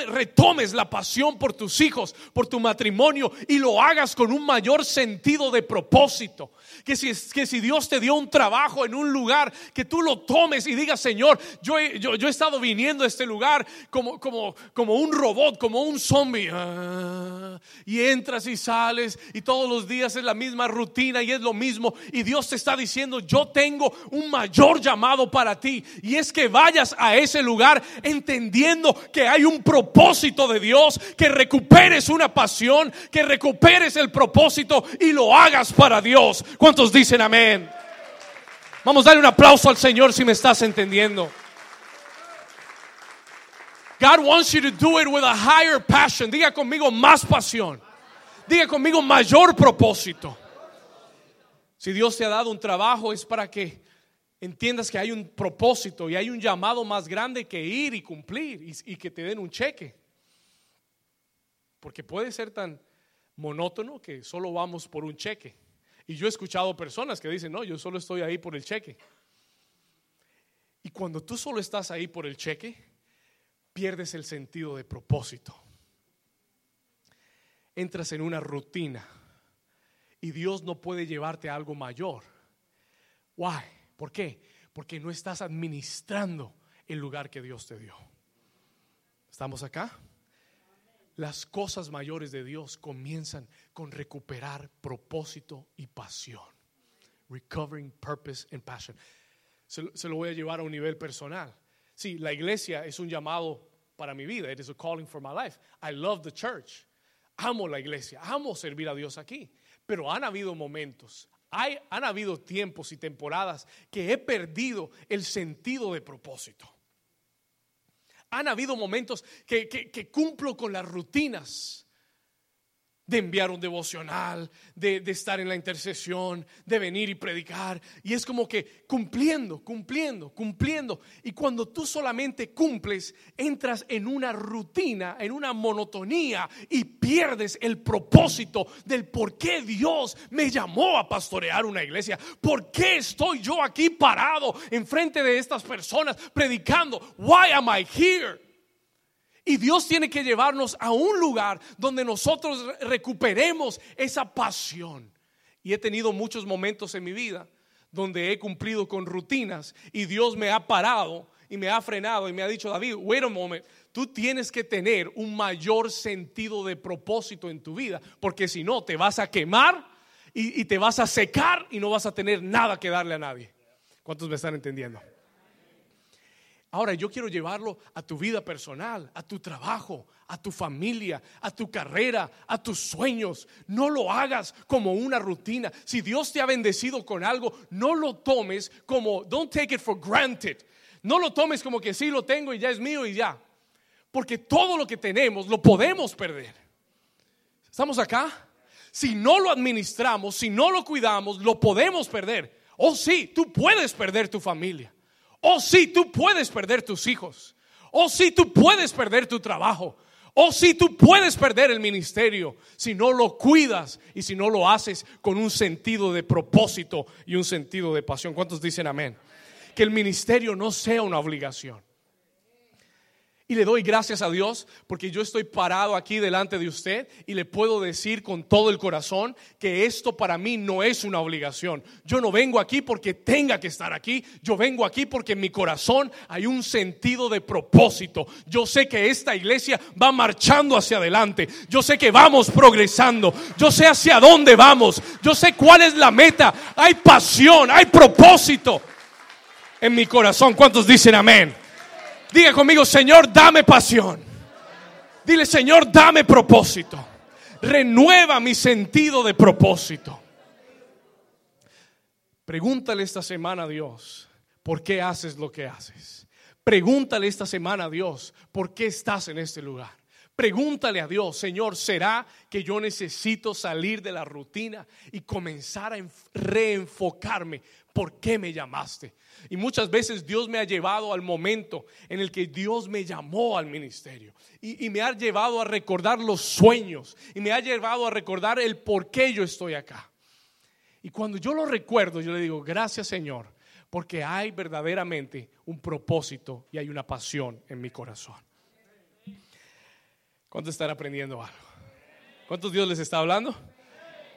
retomes la pasión por tus hijos, por tu matrimonio y lo hagas con un mayor sentido de propósito. Que si, que si Dios te dio un trabajo en un lugar, que tú lo tomes y digas, Señor, yo he, yo, he estado viniendo a este lugar como, como, como un robot, como un zombie. Ah, y entras y sales y todos los días es la misma rutina y es lo mismo. Y Dios te está diciendo, yo tengo un mayor llamado para ti. Y es que vayas a ese lugar entendiendo que hay un propósito de Dios, que recuperes una pasión, que recuperes el propósito y lo hagas para Dios. ¿Cuántos dicen amén? Vamos a darle un aplauso al Señor si me estás entendiendo. God wants you to do it with a higher passion. Diga conmigo más pasión. Diga conmigo mayor propósito. Si Dios te ha dado un trabajo es para que entiendas que hay un propósito y hay un llamado más grande que ir y cumplir y, que te den un cheque. Porque puede ser tan monótono que solo vamos por un cheque. Y yo he escuchado personas que dicen, no, yo solo estoy ahí por el cheque. Y cuando tú solo estás ahí por el cheque, pierdes el sentido de propósito. Entras en una rutina y Dios no puede llevarte a algo mayor. Why? ¿Por qué? Porque no estás administrando el lugar que Dios te dio. ¿Estamos acá? Las cosas mayores de Dios comienzan con recuperar propósito y pasión. Recovering purpose and passion. Se, se, lo voy a llevar a un nivel personal. Sí, la iglesia es un llamado para mi vida. It is a calling for my life. I love the church. Amo la iglesia. Amo servir a Dios aquí. Pero han habido momentos, hay, han habido tiempos y temporadas que he perdido el sentido de propósito. Han habido momentos que, que, que cumplo con las rutinas de enviar un devocional, de, estar en la intercesión, de venir y predicar. Y es como que cumpliendo, cumpliendo, cumpliendo. Y cuando tú solamente cumples, entras en una rutina, en una monotonía y pierdes el propósito del por qué Dios me llamó a pastorear una iglesia. ¿Por qué estoy yo aquí parado enfrente de estas personas predicando? Why am I here? Y Dios tiene que llevarnos a un lugar donde nosotros recuperemos esa pasión. Y he tenido muchos momentos en mi vida donde he cumplido con rutinas y Dios me ha parado y me ha frenado y me ha dicho, David, wait a moment, tú tienes que tener un mayor sentido de propósito en tu vida, porque si no te vas a quemar y, y te vas a secar y no vas a tener nada que darle a nadie. ¿Cuántos me están entendiendo? Ahora yo quiero llevarlo a tu vida personal, a tu trabajo, a tu familia, a tu carrera, a tus sueños. No lo hagas como una rutina. Si Dios te ha bendecido con algo, no lo tomes como, don't take it for granted. No lo tomes como que sí lo tengo y ya es mío y ya. Porque todo lo que tenemos lo podemos perder. ¿Estamos acá? Si no lo administramos, si no lo cuidamos, lo podemos perder. Oh sí, tú puedes perder tu familia. Oh sí, tú puedes perder tus hijos. Oh sí, tú puedes perder tu trabajo. Oh sí, tú puedes perder el ministerio si no lo cuidas y si no lo haces con un sentido de propósito y un sentido de pasión. ¿Cuántos dicen amén? Que el ministerio no sea una obligación. Y le doy gracias a Dios porque yo estoy parado aquí delante de usted y le puedo decir con todo el corazón que esto para mí no es una obligación. Yo no vengo aquí porque tenga que estar aquí. Yo vengo aquí porque en mi corazón hay un sentido de propósito. Yo sé que esta iglesia va marchando hacia adelante. Yo sé que vamos progresando. Yo sé hacia dónde vamos. Yo sé cuál es la meta. Hay pasión, hay propósito en mi corazón. ¿Cuántos dicen amén? Diga conmigo, Señor, dame pasión. Dile, Señor, dame propósito. Renueva mi sentido de propósito. Pregúntale esta semana a Dios, ¿por qué haces lo que haces? Pregúntale esta semana a Dios, ¿por qué estás en este lugar? Pregúntale a Dios, Señor, ¿será que yo necesito salir de la rutina y comenzar a reenfocarme? ¿Por qué me llamaste? Y muchas veces Dios me ha llevado al momento en el que Dios me llamó al ministerio. Y, me ha llevado a recordar los sueños. Y me ha llevado a recordar el por qué yo estoy acá. Y cuando yo lo recuerdo, yo le digo, gracias Señor, porque hay verdaderamente un propósito y hay una pasión en mi corazón. ¿Cuántos están aprendiendo algo? ¿Cuántos Dios les está hablando?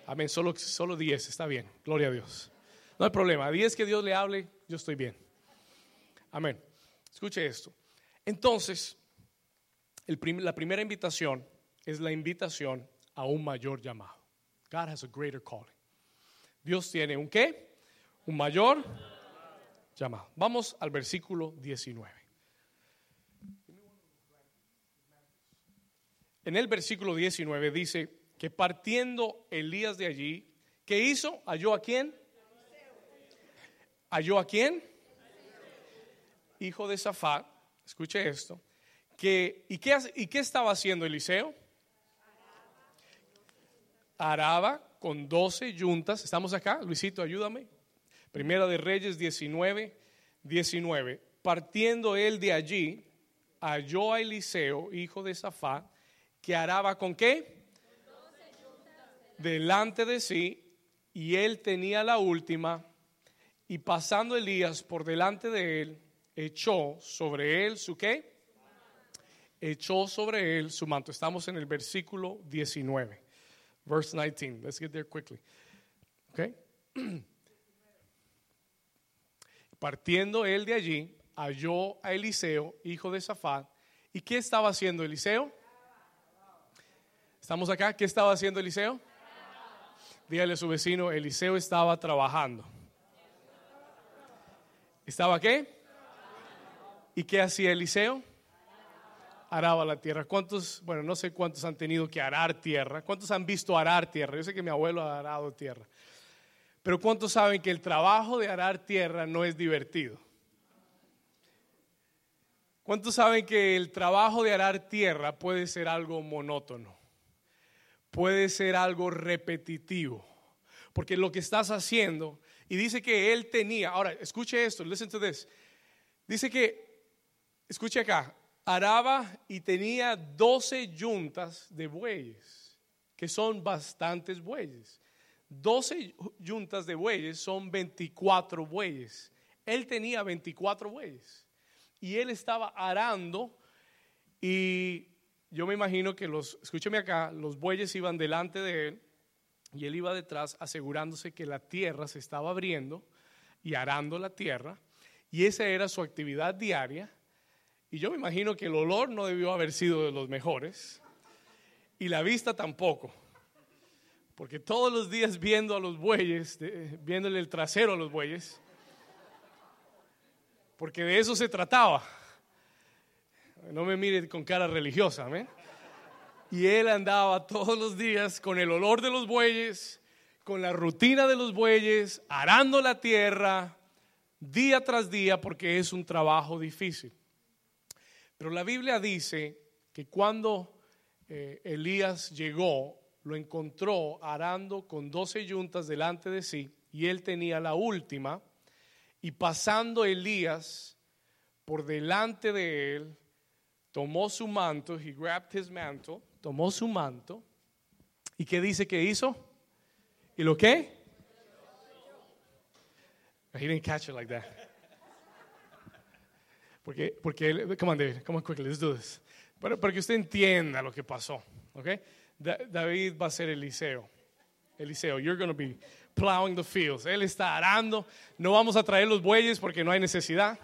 Amén, solo, solo 10, está bien, gloria a Dios. No hay problema, a 10 que Dios le hable, yo estoy bien. Amén. Escuche esto. Entonces, la primera invitación es la invitación a un mayor llamado. God has a greater calling. Dios tiene un qué? Un mayor llamado. Vamos al versículo 19. En el versículo 19 dice que partiendo Elías de allí, ¿qué hizo? ¿Halló a quién? ¿Halló a quién? Hijo de Zafat, escuche esto, ¿y, qué, ¿y qué estaba haciendo Eliseo? Araba con 12 yuntas, estamos acá, Luisito, ayúdame. Primera de Reyes 19, 19. Partiendo él de allí, halló a Eliseo, hijo de Zafat, que araba con qué? Delante de sí, y él tenía la última, y pasando Elías por delante de él, echó sobre él su qué? Echó sobre él su manto. Estamos en el versículo 19. Verse 19. Let's get there quickly. Okay. [CLEARS THROAT] Partiendo él de allí, halló a Eliseo, hijo de Safat. ¿Y qué estaba haciendo Eliseo? ¿Estamos acá? ¿Qué estaba haciendo Eliseo? Dígale a su vecino, Eliseo estaba trabajando. ¿Estaba qué? ¿Y qué hacía Eliseo? Araba la tierra. ¿Cuántos, bueno, no sé cuántos han tenido que arar tierra? ¿Cuántos han visto arar tierra? Yo sé que mi abuelo ha arado tierra. Pero ¿cuántos saben que el trabajo de arar tierra no es divertido? ¿Cuántos saben que el trabajo de arar tierra puede ser algo monótono? Puede ser algo repetitivo. Porque lo que estás haciendo, y dice que él tenía, ahora escuche esto, listen to this. Dice que, escuche acá, araba y tenía 12 yuntas de bueyes, que son bastantes bueyes. 12 yuntas de bueyes son 24 bueyes. Él tenía 24 bueyes. Y él estaba arando y yo me imagino que los, escúcheme acá, los bueyes iban delante de él y él iba detrás asegurándose que la tierra se estaba abriendo y arando la tierra. Y esa era su actividad diaria. Y yo me imagino que el olor no debió haber sido de los mejores. Y la vista tampoco. Porque todos los días viendo a los bueyes, viéndole el trasero a los bueyes, porque de eso se trataba No me mire con cara religiosa, ¿amén? Y él andaba todos los días con el olor de los bueyes, con la rutina de los bueyes, arando la tierra día tras día porque es un trabajo difícil. Pero la Biblia dice que cuando eh, Elías llegó, lo encontró arando con doce yuntas delante de sí y él tenía la última y pasando Elías por delante de él, tomó su manto, he grabbed his mantle, tomó su manto y ¿qué dice que hizo? ¿Y lo qué? He didn't catch it like that. Porque, porque, come on David, come on quickly, let's do this. Para, para que usted entienda lo que pasó, ¿ok? David va a ser Eliseo. Eliseo, you're going to be plowing the fields. Él está arando. No vamos a traer los bueyes porque no hay necesidad.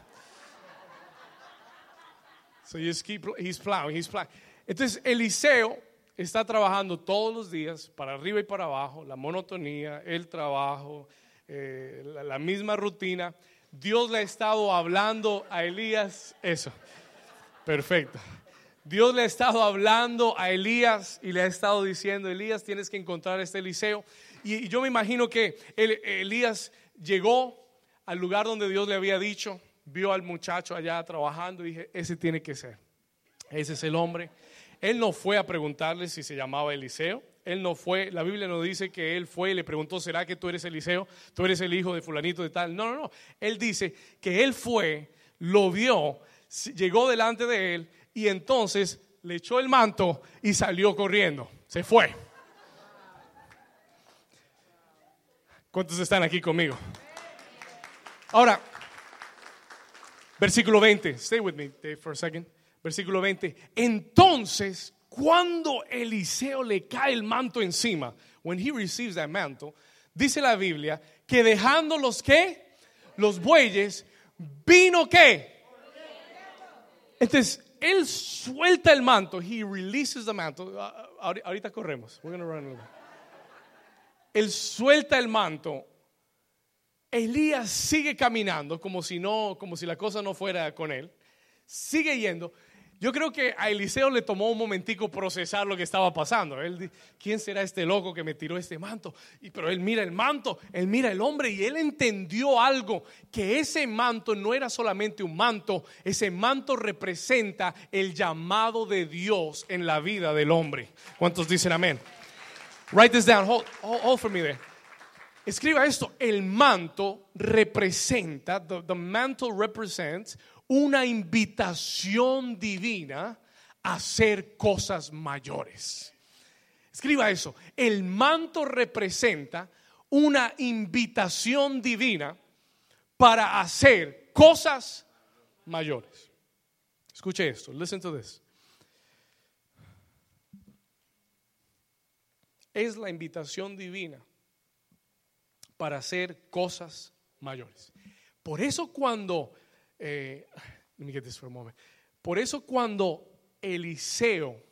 So you just keep, he's plowing, he's plowing. Entonces, Eliseo está trabajando todos los días, para arriba y para abajo, la monotonía, el trabajo, eh, la, misma rutina. Dios le ha estado hablando a Elías eso. Perfecto. Dios le ha estado hablando a Elías y le ha estado diciendo, Elías, tienes que encontrar este Eliseo. Y, yo me imagino que Elías llegó al lugar donde Dios le había dicho, vio al muchacho allá trabajando y dije, ese tiene que ser, ese es el hombre. Él no fue a preguntarle si se llamaba Eliseo, él no fue, la Biblia nos dice que él fue y le preguntó, ¿será que tú eres Eliseo? ¿Tú eres el hijo de fulanito de tal? No, no, no. Él dice que él fue, lo vio, llegó delante de él y entonces le echó el manto y salió corriendo. Se fue. ¿Cuántos están aquí conmigo? Ahora, versículo 20. Stay with me for a second. Versículo 20. Entonces, cuando Eliseo le cae el manto encima, when he receives that mantle, dice la Biblia que dejando los que, los bueyes, vino que. Entonces, él suelta el manto. He releases the mantle. Ah, ah, ahorita corremos. We're gonna run Él suelta el manto. Elías sigue caminando como si no, como si la cosa no fuera con él. Sigue yendo. Yo creo que a Eliseo le tomó un momentico procesar lo que estaba pasando. Él, ¿quién será este loco que me tiró este manto? Y, pero él mira el manto, él mira el hombre y él entendió algo, que ese manto no era solamente un manto, ese manto representa el llamado de Dios en la vida del hombre. ¿Cuántos dicen amén? Write this down, hold, hold, for me there. Escriba esto, el manto representa, the, the mantle represents una invitación divina a hacer cosas mayores. Escriba eso. El manto representa una invitación divina para hacer cosas mayores. Escuche esto. Listen to this. Es la invitación divina para hacer cosas mayores. Por eso cuando eh, Por eso cuando Eliseo,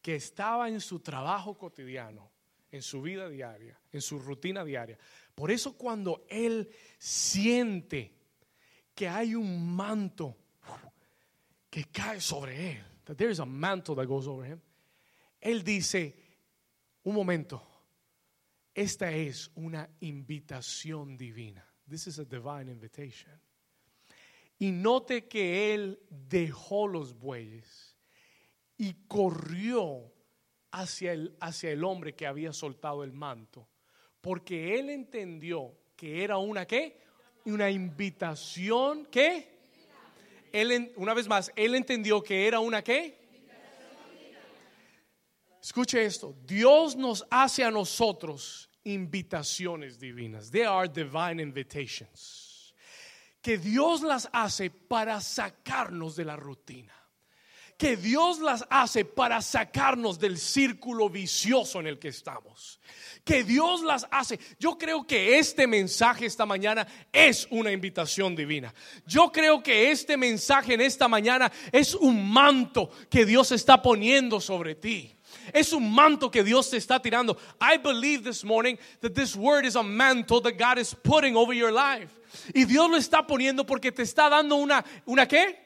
que estaba en su trabajo cotidiano, en su vida diaria, en su rutina diaria, por eso cuando él siente que hay un manto que cae sobre él, that there is a mantle that goes over him, él dice, un momento, esta es una invitación divina. This is a divine invitation. Y note que él dejó los bueyes y corrió hacia el, hacia el hombre que había soltado el manto, porque él entendió que era una qué? Una invitación ¿qué? Él, una vez más, él entendió que era una qué? Escuche esto, Dios nos hace a nosotros invitaciones divinas. They are divine invitations que Dios las hace para sacarnos de la rutina. Que Dios las hace para sacarnos del círculo vicioso en el que estamos. Que Dios las hace. Yo creo que este mensaje esta mañana es una invitación divina. Yo creo que este mensaje en esta mañana es un manto que Dios está poniendo sobre ti. Es un manto que Dios te está tirando. I believe this morning that this word is a mantle that God is putting over your life. Y Dios lo está poniendo porque te está dando una, ¿una qué?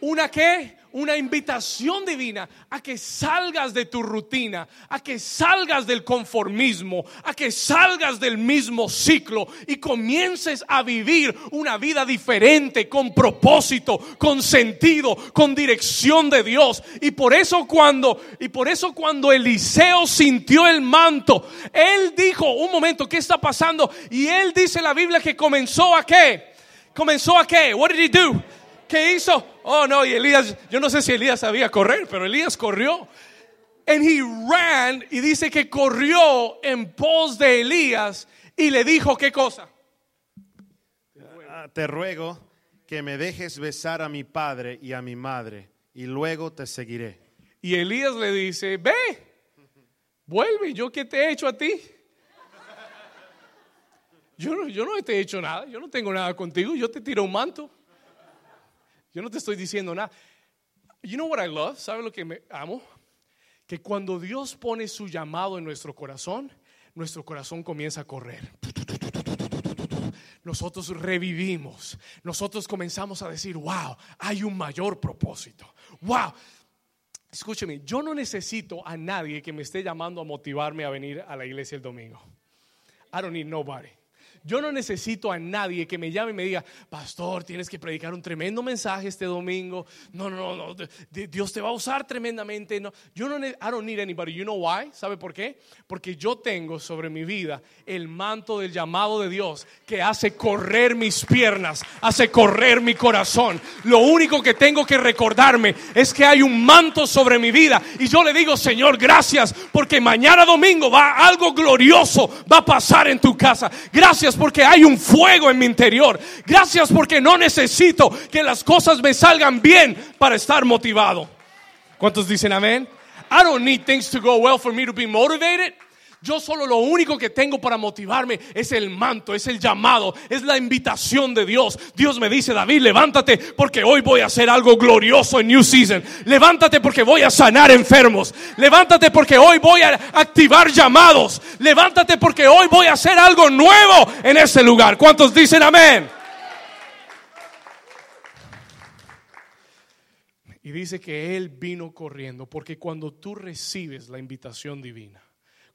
una qué? Una invitación divina a que salgas de tu rutina, a que salgas del conformismo, a que salgas del mismo ciclo y comiences a vivir una vida diferente, con propósito, con sentido, con dirección de Dios. Y por eso cuando y por eso cuando Eliseo sintió el manto, él dijo, un momento, ¿qué está pasando? Y él dice la Biblia que comenzó a qué? Comenzó a qué? What did he do? ¿Qué hizo? Oh, no, y Elías, yo no sé si Elías sabía correr, pero Elías corrió. And he ran y dice que corrió en pos de Elías y le dijo qué cosa. Ah, Te ruego que me dejes besar a mi padre y a mi madre, y luego te seguiré. Y Elías le dice, ve, vuelve, yo qué te he hecho a ti. Yo no, yo no te he hecho nada, yo no tengo nada contigo, yo te tiro un manto. Yo no te estoy diciendo nada. You know what I love? ¿Sabe lo que me amo? Que cuando Dios pone su llamado en nuestro corazón, nuestro corazón comienza a correr. Nosotros revivimos. Nosotros comenzamos a decir, wow, hay un mayor propósito. Wow. Escúcheme, yo no necesito a nadie que me esté llamando a motivarme a venir a la iglesia el domingo. I don't need nobody. Yo no necesito a nadie que me llame y me diga, pastor, tienes que predicar un tremendo mensaje este domingo. No, no, no, Dios te va a usar tremendamente. No, yo no, I don't need anybody. You know why? ¿Sabe por qué? Porque yo tengo sobre mi vida el manto del llamado de Dios que hace correr mis piernas, hace correr mi corazón. Lo único que tengo que recordarme es que hay un manto sobre mi vida y yo le digo, Señor, gracias porque mañana domingo va algo glorioso va a pasar en tu casa. Gracias porque hay un fuego en mi interior. Gracias porque no necesito que las cosas me salgan bien para estar motivado. ¿Cuántos dicen amén? I don't need things to go well for me to be motivated. Yo solo lo único que tengo para motivarme es el manto, es el llamado, es la invitación de Dios. Dios me dice, David, levántate porque hoy voy a hacer algo glorioso en New Season. Levántate porque voy a sanar enfermos. Levántate porque hoy voy a activar llamados. Levántate porque hoy voy a hacer algo nuevo en ese lugar. ¿Cuántos dicen amén? Y dice que Él vino corriendo, porque cuando tú recibes la invitación divina,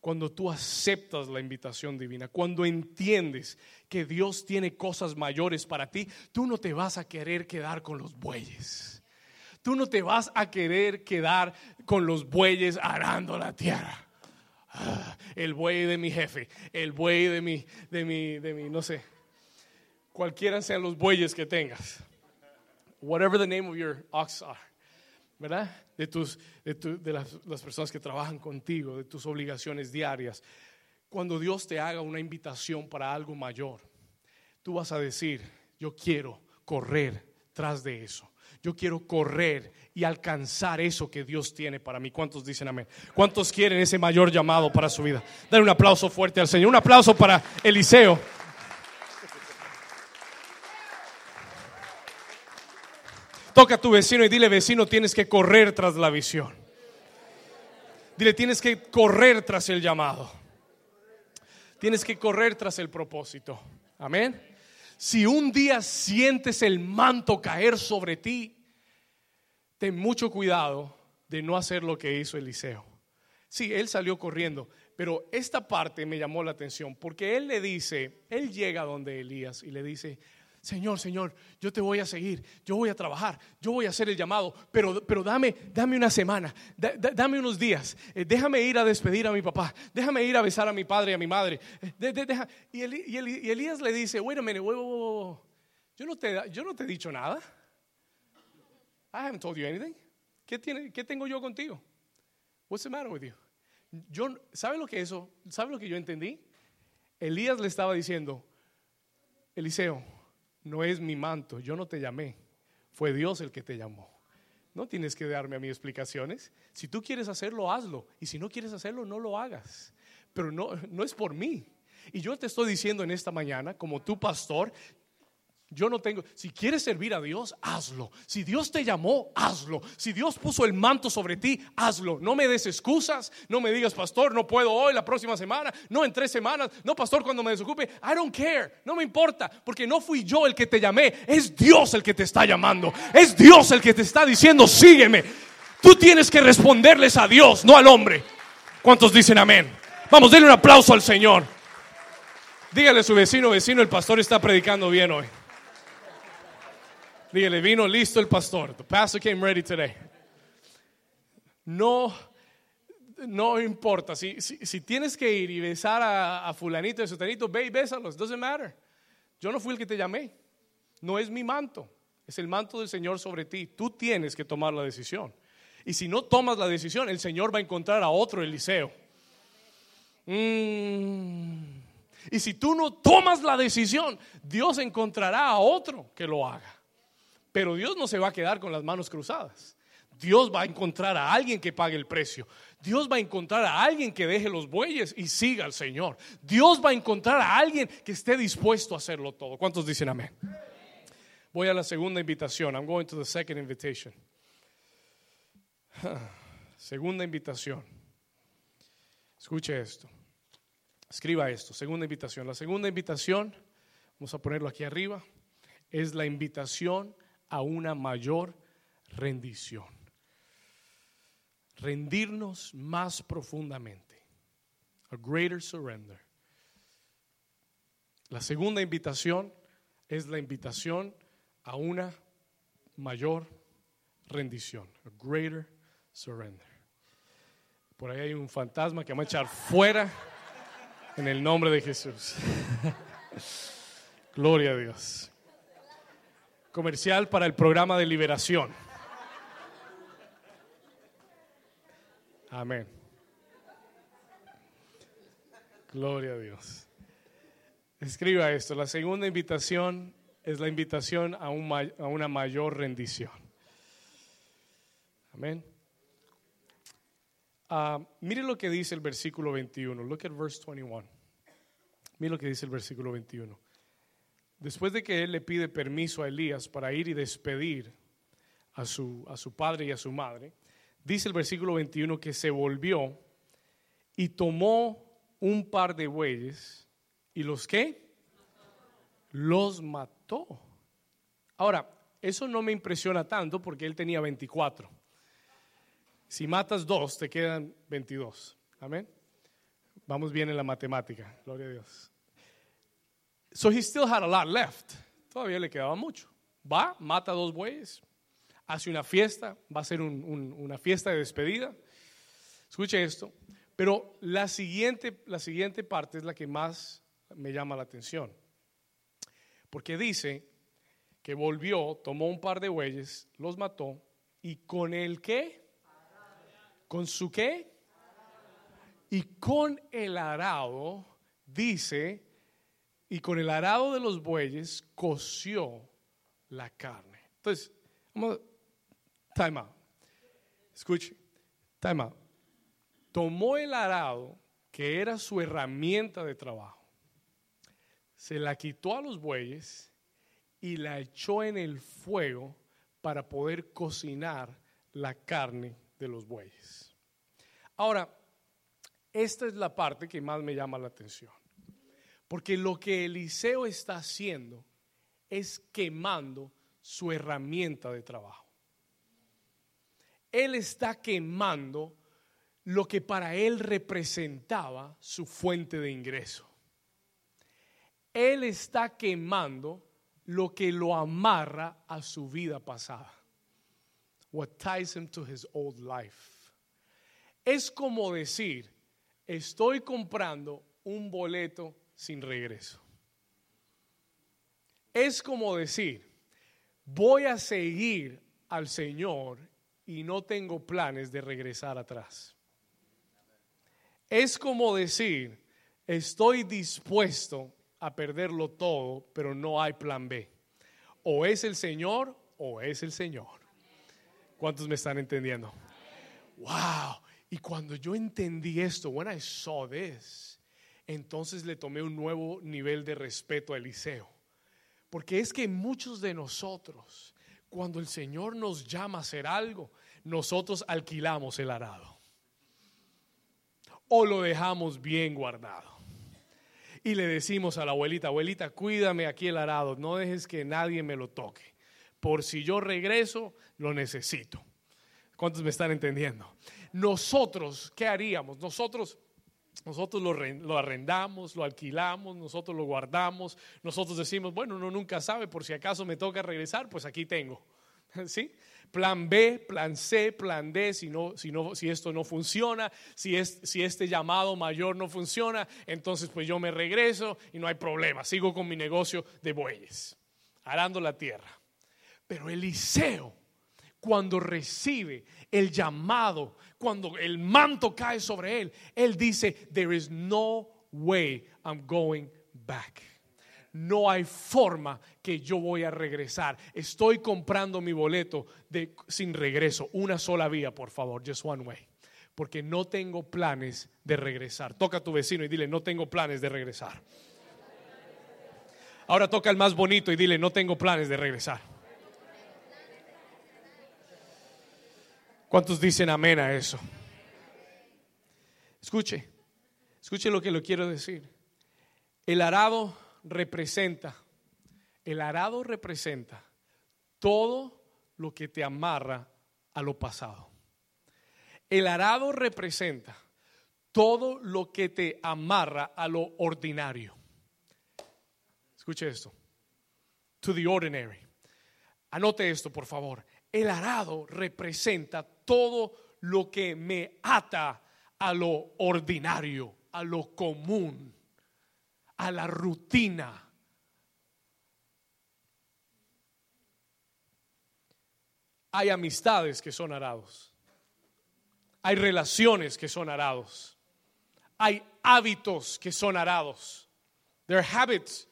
cuando tú aceptas la invitación divina, cuando entiendes que Dios tiene cosas mayores para ti, tú no te vas a querer quedar con los bueyes. Tú no te vas a querer quedar con los bueyes arando la tierra. Ah, el buey de mi jefe, el buey de mi, de mi, de mi, no sé, cualquiera sean los bueyes que tengas whatever the name of your ox are, ¿verdad? De, tus, de, tu- de las, las personas que trabajan contigo, de tus obligaciones diarias. Cuando Dios te haga una invitación para algo mayor, tú vas a decir, yo quiero correr tras de eso. Yo quiero correr y alcanzar eso que Dios tiene para mí. ¿Cuántos dicen amén? ¿Cuántos quieren ese mayor llamado para su vida? Dale un aplauso fuerte al Señor. Un aplauso para Eliseo. Toca a tu vecino y dile, vecino, tienes que correr tras la visión. Dile, tienes que correr tras el llamado. Tienes que correr tras el propósito. Amén. Si un día sientes el manto caer sobre ti, ten mucho cuidado de no hacer lo que hizo Eliseo. Sí, él salió corriendo, pero esta parte me llamó la atención porque él le dice, él llega donde Elías y le dice, Señor, Señor, yo te voy a seguir, yo voy a trabajar, yo voy a hacer el llamado, pero, pero dame, dame una semana, da- da- dame unos días, eh, déjame ir a despedir a mi papá, déjame ir a besar a mi padre y a mi madre. eh, y, Elías le dice, wait a minute, wait, wait, wait. Yo, no te, yo no te he dicho nada. I haven't told you anything. ¿Qué, tiene, ¿Qué tengo yo contigo? What's the matter with you? Yo, ¿Sabe lo que eso? ¿Sabe lo que yo entendí? Elías le estaba diciendo, Eliseo, no es mi manto, yo no te llamé, fue Dios el que te llamó. No tienes que darme a mí explicaciones. Si tú quieres hacerlo, hazlo. Y si no quieres hacerlo, no lo hagas. Pero no, no es por mí. Y yo te estoy diciendo en esta mañana, como tu pastor, Yo no tengo, si quieres servir a Dios, hazlo. Si Dios te llamó, hazlo. Si Dios puso el manto sobre ti, hazlo. No me des excusas, no me digas, pastor, no puedo hoy, la próxima semana, no en tres semanas, no, pastor, cuando me desocupe. I don't care, no me importa, porque no fui yo el que te llamé, es Dios el que te está llamando. Es Dios el que te está diciendo, sígueme. Tú tienes que responderles a Dios, no al hombre. ¿Cuántos dicen amén? Vamos, denle un aplauso al Señor. Dígale a su vecino, vecino, el pastor está predicando bien hoy. Dígale, vino listo el pastor. The pastor came ready today. No, no importa. Si, si, tienes que ir y besar a, fulanito y sutanito, ve y bésalos. Doesn't matter. Yo no fui el que te llamé. No es mi manto. Es el manto del Señor sobre ti. Tú tienes que tomar la decisión. Y si no tomas la decisión, el Señor va a encontrar a otro Eliseo. Mm. Y si tú no tomas la decisión, Dios encontrará a otro que lo haga. Pero Dios no se va a quedar con las manos cruzadas. Dios va a encontrar a alguien que pague el precio. Dios va a encontrar a alguien que deje los bueyes y siga al Señor. Dios va a encontrar a alguien que esté dispuesto a hacerlo todo. ¿Cuántos dicen amén? Voy a la segunda invitación. I'm going to the second invitation. [SIGHS] Segunda invitación. Escuche esto. Escriba esto. Segunda invitación. La segunda invitación, vamos a ponerlo aquí arriba, es la invitación a una mayor rendición. Rendirnos más profundamente. A greater surrender. La segunda invitación es la invitación a una mayor rendición. A greater surrender. Por ahí hay un fantasma que va a echar fuera en el nombre de Jesús. [LAUGHS] Gloria a Dios comercial para el programa de liberación. Amén. Gloria a Dios. Escriba esto. La segunda invitación es la invitación a, a una mayor rendición. Amén. Uh, mire lo que dice el versículo 21. Look at verse 21. Mire lo que dice el versículo 21. Después de que él le pide permiso a Elías para ir y despedir a su, a su padre y a su madre, dice el versículo 21 que se volvió y tomó un par de bueyes y los qué? Los mató. Ahora, eso no me impresiona tanto porque él tenía 24. Si matas dos, te quedan 22. Amén. Vamos bien en la matemática. Gloria a Dios. So he still had a lot left. Todavía le quedaba mucho. Va, mata dos bueyes, hace una fiesta, va a ser una fiesta de despedida. Escuche esto. Pero la siguiente, la siguiente parte es la que más me llama la atención. Porque dice que volvió, tomó un par de bueyes, los mató y con el qué? ¿Con su qué? Y con el arado dice y con el arado de los bueyes coció la carne. Entonces, vamos, time out. Escuche, time out. Tomó el arado, que era su herramienta de trabajo, se la quitó a los bueyes y la echó en el fuego para poder cocinar la carne de los bueyes. Ahora, esta es la parte que más me llama la atención. Porque lo que Eliseo está haciendo es quemando su herramienta de trabajo. Él está quemando lo que para él representaba su fuente de ingreso. Él está quemando lo que lo amarra a su vida pasada. What ties him to his old life. Es como decir, estoy comprando un boleto sin regreso. Es como decir, voy a seguir al Señor y no tengo planes de regresar atrás. Es como decir, estoy dispuesto a perderlo todo, pero no hay plan B. O es el Señor o es el Señor. ¿Cuántos me están entendiendo? Wow. Y cuando yo entendí esto, when I saw this, entonces le tomé un nuevo nivel de respeto a Eliseo. Porque es que muchos de nosotros, cuando el Señor nos llama a hacer algo, nosotros alquilamos el arado. O lo dejamos bien guardado. Y le decimos a la abuelita, abuelita, cuídame aquí el arado, no dejes que nadie me lo toque. Por si yo regreso, lo necesito. ¿Cuántos me están entendiendo? Nosotros, ¿qué haríamos? Nosotros nosotros lo, arrendamos, lo alquilamos, nosotros lo guardamos, nosotros decimos, bueno, uno nunca sabe, por si acaso me toca regresar, pues aquí tengo. [LAUGHS] ¿Sí? Plan B, plan C, plan D, si, no, si, no, si esto no funciona, si, es, si este llamado mayor no funciona, entonces pues yo me regreso y no hay problema, sigo con mi negocio de bueyes, arando la tierra. Pero Eliseo, cuando recibe el llamado, cuando el manto cae sobre él, él dice, there is no way I'm going back. No hay forma que yo voy a regresar. Estoy comprando mi boleto de, sin regreso. Una sola vía, por favor, just one way. Porque no tengo planes de regresar. Toca a tu vecino y dile, no tengo planes de regresar. Ahora toca el más bonito y dile, no tengo planes de regresar. ¿Cuántos dicen amén a eso? Escuche, escuche lo que lo quiero decir. El arado representa, el arado representa todo lo que te amarra a lo pasado. El arado representa todo lo que te amarra a lo ordinario. Escuche esto. To the ordinary. Anote esto, por favor. El arado representa todo lo que me ata a lo ordinario, a lo común, a la rutina. Hay amistades que son arados. Hay relaciones que son arados. Hay hábitos que son arados. There are habits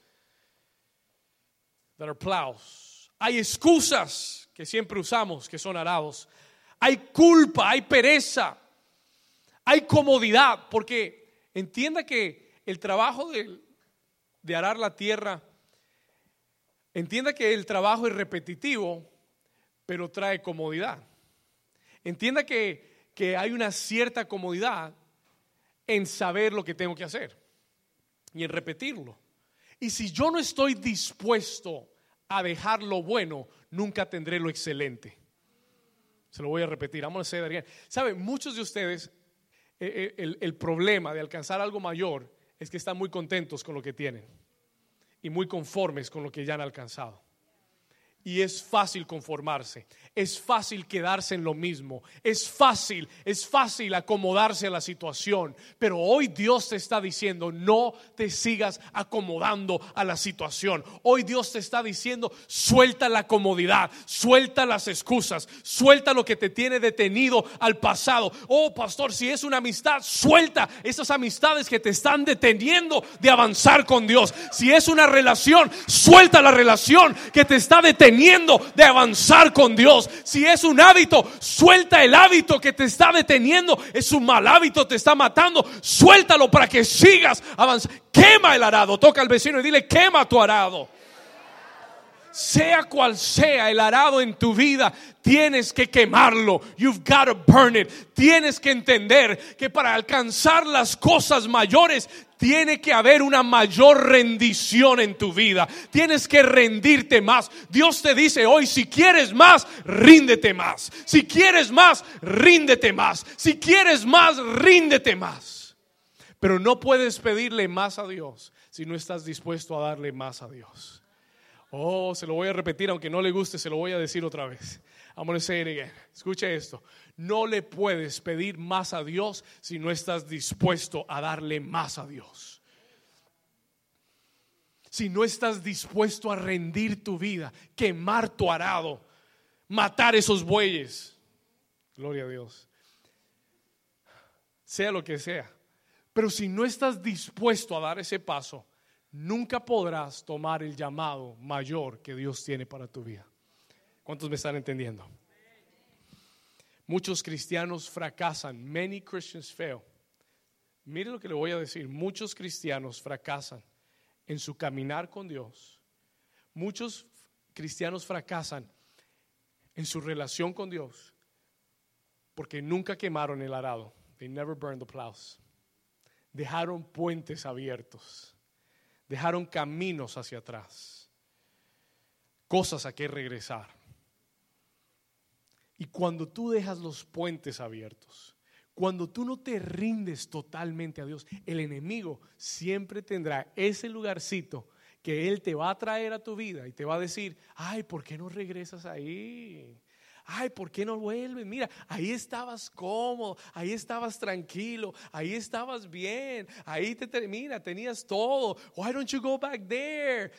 that are plows. Hay excusas que siempre usamos que son arados. Hay culpa, hay pereza, hay comodidad, porque entienda que el trabajo de, de arar la tierra, entienda que el trabajo es repetitivo, pero trae comodidad. Entienda que, que hay una cierta comodidad en saber lo que tengo que hacer y en repetirlo. Y si yo no estoy dispuesto a dejar lo bueno, nunca tendré lo excelente. Se lo voy a repetir. Vamos a Adrián. Saben, muchos de ustedes, eh, eh, el, el problema de alcanzar algo mayor es que están muy contentos con lo que tienen y muy conformes con lo que ya han alcanzado. Y es fácil conformarse, es fácil quedarse en lo mismo, es fácil, es fácil acomodarse a la situación. Pero hoy Dios te está diciendo, no te sigas acomodando a la situación. Hoy Dios te está diciendo, suelta la comodidad, suelta las excusas, suelta lo que te tiene detenido al pasado. Oh, pastor, si es una amistad, suelta esas amistades que te están deteniendo de avanzar con Dios. Si es una relación, suelta la relación que te está deteniendo de avanzar con Dios. Si es un hábito, suelta el hábito que te está deteniendo. Es un mal hábito, te está matando. Suéltalo para que sigas avanzando. Quema el arado. Toca al vecino y dile, quema tu arado sea cual sea el arado en tu vida, tienes que quemarlo. You've got to burn it. Tienes que entender que para alcanzar las cosas mayores tiene que haber una mayor rendición en tu vida. Tienes que rendirte más. Dios te dice hoy, si quieres más, ríndete más. Si quieres más, ríndete más. Si quieres más, ríndete más. Pero no puedes pedirle más a Dios si no estás dispuesto a darle más a Dios. Oh, se lo voy a repetir, aunque no le guste, se lo voy a decir otra vez. I'm going to say it again. Escuche esto. No le puedes pedir más a Dios si no estás dispuesto a darle más a Dios. Si no estás dispuesto a rendir tu vida, quemar tu arado, matar esos bueyes. Gloria a Dios. Sea lo que sea. Pero si no estás dispuesto a dar ese paso, nunca podrás tomar el llamado mayor que Dios tiene para tu vida. ¿Cuántos me están entendiendo? Muchos cristianos fracasan. Many Christians fail. Mire lo que le voy a decir. Muchos cristianos fracasan en su caminar con Dios Muchos cristianos fracasan en su relación con Dios porque nunca quemaron el arado. They never burned the plows. Dejaron puentes abiertos. Dejaron caminos hacia atrás. Cosas a que regresar. Y cuando tú dejas los puentes abiertos, cuando tú no te rindes totalmente a Dios, el enemigo siempre tendrá ese lugarcito que Él te va a traer a tu vida y te va a decir, ay, ¿por qué no regresas ahí? Ay, ¿por qué no vuelves? Mira, ahí estabas cómodo, ahí estabas tranquilo, ahí estabas bien, ahí te termina, tenías todo. Why don't you go back there?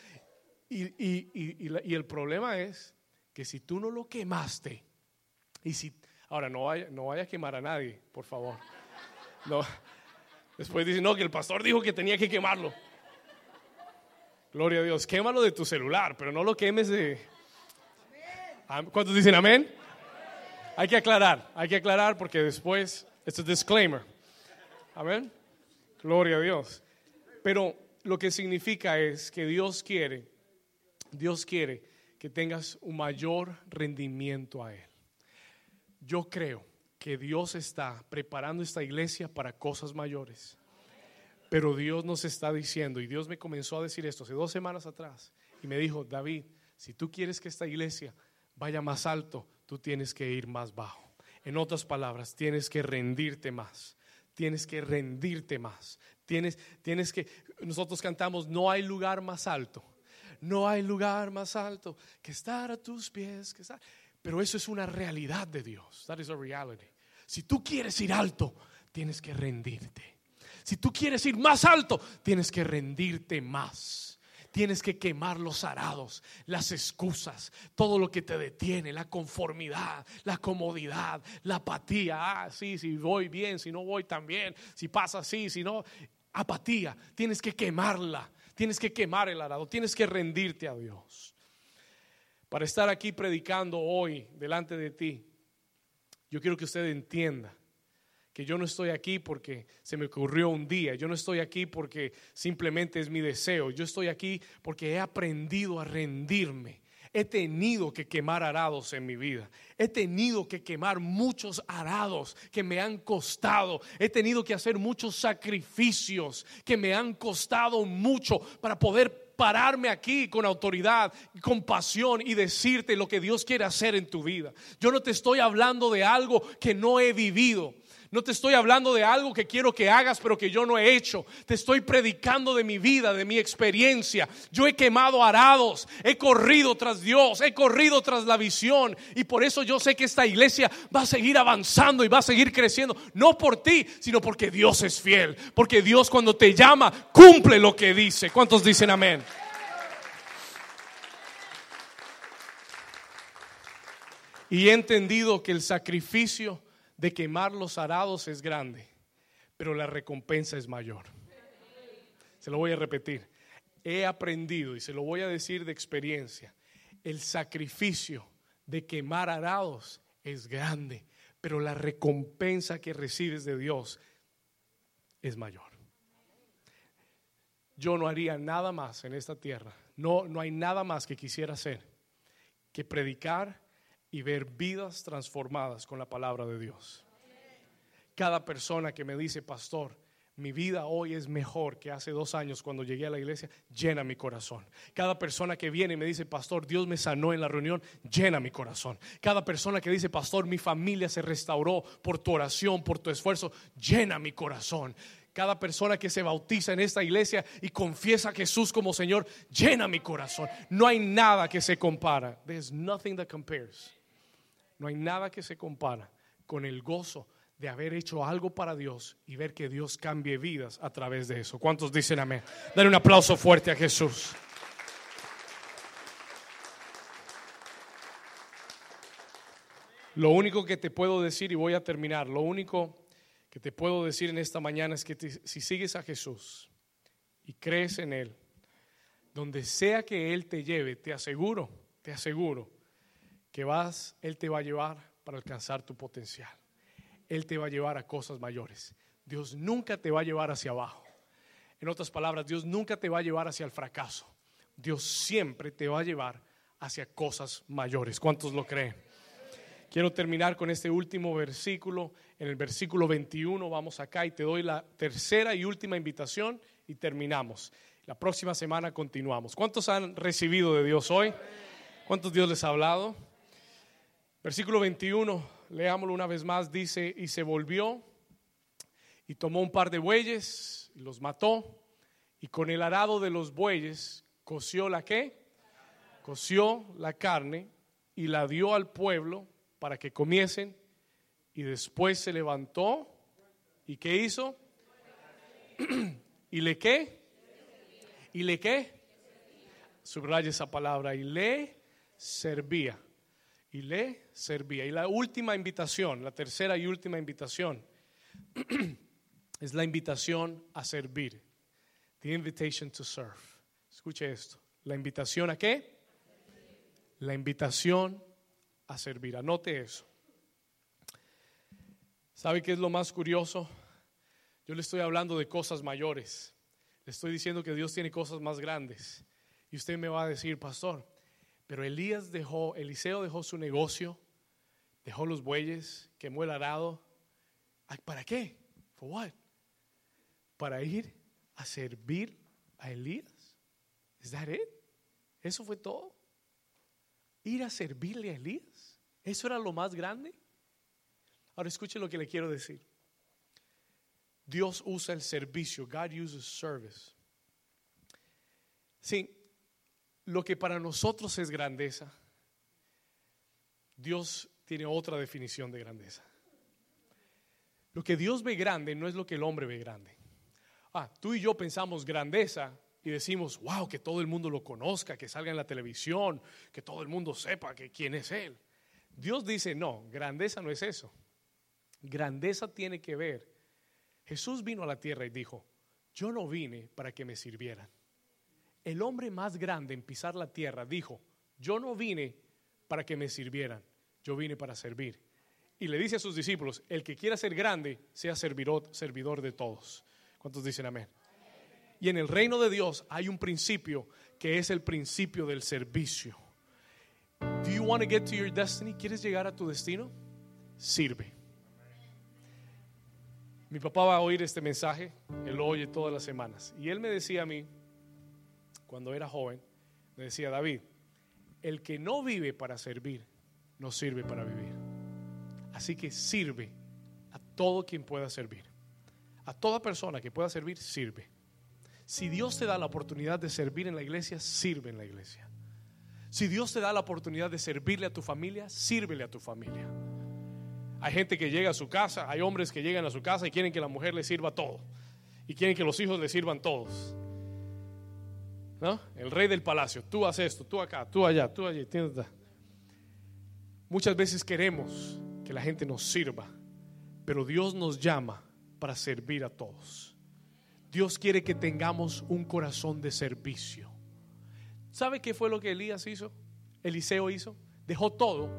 Y, y, y, y, el problema es que si tú no lo quemaste, y si, ahora no vaya, no vaya a quemar a nadie, por favor. No. Después dice, no, que el pastor dijo que tenía que quemarlo. Gloria a Dios, quémalo de tu celular, pero no lo quemes de... ¿Cuántos dicen amén? Hay que aclarar, hay que aclarar porque después, esto es disclaimer. Amén. Gloria a Dios. Pero lo que significa es que Dios quiere, Dios quiere que tengas un mayor rendimiento a Él. Yo creo que Dios está preparando esta iglesia para cosas mayores. Pero Dios nos está diciendo, y Dios me comenzó a decir esto hace dos semanas atrás, y me dijo, David, si tú quieres que esta iglesia vaya más alto, tú tienes que ir más bajo. En otras palabras, tienes que rendirte más. Tienes que rendirte más. Tienes, tienes que, nosotros cantamos, no hay lugar más alto. No hay lugar más alto que estar a tus pies. Que estar. Pero eso es una realidad de Dios. That is a reality. Si tú quieres ir alto, tienes que rendirte. Si tú quieres ir más alto, tienes que rendirte más. Tienes que quemar los arados, las excusas, todo lo que te detiene, la conformidad, la comodidad, la apatía. Ah, sí, si voy bien, si no voy tan bien, si pasa así, si no. Apatía, tienes que quemarla, tienes que quemar el arado, tienes que rendirte a Dios. Para estar aquí predicando hoy delante de ti, yo quiero que usted entienda que yo no estoy aquí porque se me ocurrió un día, yo no estoy aquí porque simplemente es mi deseo, yo estoy aquí porque he aprendido a rendirme. He tenido que quemar arados en mi vida. He tenido que quemar muchos arados que me han costado. He tenido que hacer muchos sacrificios que me han costado mucho para poder pararme aquí con autoridad, con pasión y decirte lo que Dios quiere hacer en tu vida. Yo no te estoy hablando de algo que no he vivido. No te estoy hablando de algo que quiero que hagas, pero que yo no he hecho. Te estoy predicando de mi vida, de mi experiencia. Yo he quemado arados, he corrido tras Dios, he corrido tras la visión. Y por eso yo sé que esta iglesia va a seguir avanzando y va a seguir creciendo. No por ti, sino porque Dios es fiel. Porque Dios cuando te llama, cumple lo que dice. ¿Cuántos dicen amén? Y he entendido que el sacrificio de quemar los arados es grande, pero la recompensa es mayor. Se lo voy a repetir. He aprendido y se lo voy a decir de experiencia. El sacrificio de quemar arados es grande, pero la recompensa que recibes de Dios es mayor. Yo no haría nada más en esta tierra. No, no hay nada más que quisiera hacer que predicar y ver vidas transformadas con la palabra de Dios. Cada persona que me dice, pastor, mi vida hoy es mejor que hace dos años cuando llegué a la iglesia, llena mi corazón. Cada persona que viene y me dice, pastor, Dios me sanó en la reunión, llena mi corazón. Cada persona que dice, pastor, mi familia se restauró por tu oración, por tu esfuerzo, llena mi corazón. Cada persona que se bautiza en esta iglesia y confiesa a Jesús como Señor, llena mi corazón. No hay nada que se compara. There's nothing that compares. No hay nada que se compara con el gozo de haber hecho algo para Dios y ver que Dios cambie vidas a través de eso. ¿Cuántos dicen amén? Dale un aplauso fuerte a Jesús. Lo único que te puedo decir, y voy a terminar, lo único que te puedo decir en esta mañana es que si sigues a Jesús y crees en Él, donde sea que Él te lleve, te aseguro, te aseguro, que vas, Él te va a llevar para alcanzar tu potencial. Él te va a llevar a cosas mayores. Dios nunca te va a llevar hacia abajo. En otras palabras, Dios nunca te va a llevar hacia el fracaso, Dios siempre te va a llevar hacia cosas mayores. ¿Cuántos lo creen? Quiero terminar con este último versículo. En el versículo 21 vamos acá y te doy la tercera y última invitación y terminamos. La próxima semana continuamos. ¿Cuántos han recibido de Dios hoy? ¿Cuántos Dios les ha hablado? Versículo 21, leámoslo una vez más, dice, y se volvió y tomó un par de bueyes y los mató y con el arado de los bueyes coció la qué? Coció la carne y la dio al pueblo para que comiesen y después se levantó y ¿qué hizo? [CLEARS THROAT] ¿Y le qué? ¿Y le qué? Subraya esa palabra y le servía. Y le servía. Y la última invitación, la tercera y última invitación, [CLEARS THROAT] es la invitación a servir. The invitation to serve. Escuche esto. ¿La invitación a qué? La invitación a servir. Anote eso. ¿Sabe qué es lo más curioso? Yo le estoy hablando de cosas mayores. Le estoy diciendo que Dios tiene cosas más grandes. Y usted me va a decir, pastor, pero Elías dejó, Eliseo dejó su negocio, dejó los bueyes, quemó el arado. ¿Para qué? ¿For what? Para ir a servir a Elías. ¿Es that it? ¿Eso fue todo? ¿Ir a servirle a Elías? ¿Eso era lo más grande? Ahora escuche lo que le quiero decir. Dios usa el servicio. God uses service. Sí, lo que para nosotros es grandeza, Dios tiene otra definición de grandeza. Lo que Dios ve grande no es lo que el hombre ve grande. Ah, tú y yo pensamos grandeza y decimos, wow, que todo el mundo lo conozca, que salga en la televisión, que todo el mundo sepa que quién es Él. Dios dice, no, grandeza no es eso. Grandeza tiene que ver Jesús vino a la tierra y dijo, yo no vine para que me sirvieran. El hombre más grande en pisar la tierra dijo, yo no vine para que me sirvieran, yo vine para servir. Y le dice a sus discípulos, el que quiera ser grande, sea servidor, servidor de todos. ¿Cuántos dicen amén? Y en el reino de Dios hay un principio que es el principio del servicio. Do you want to get to your destiny? ¿Quieres llegar a tu destino? Sirve. Mi papá va a oír este mensaje, él lo oye todas las semanas. Y él me decía a mí, cuando era joven, me decía, David, el que no vive para servir, no sirve para vivir. Así que sirve a todo quien pueda servir. A toda persona que pueda servir, sirve. Si Dios te da la oportunidad de servir en la iglesia, sirve en la iglesia. Si Dios te da la oportunidad de servirle a tu familia, sírvele a tu familia. Hay gente que llega a su casa, hay hombres que llegan a su casa y quieren que la mujer le sirva todo. Y quieren que los hijos le sirvan todos. ¿No? El rey del palacio, tú haces esto, tú acá, tú allá, tú allí. Muchas veces queremos que la gente nos sirva, pero Dios nos llama para servir a todos. Dios quiere que tengamos un corazón de servicio. ¿Sabe qué fue lo que Elías hizo? Eliseo hizo. Dejó todo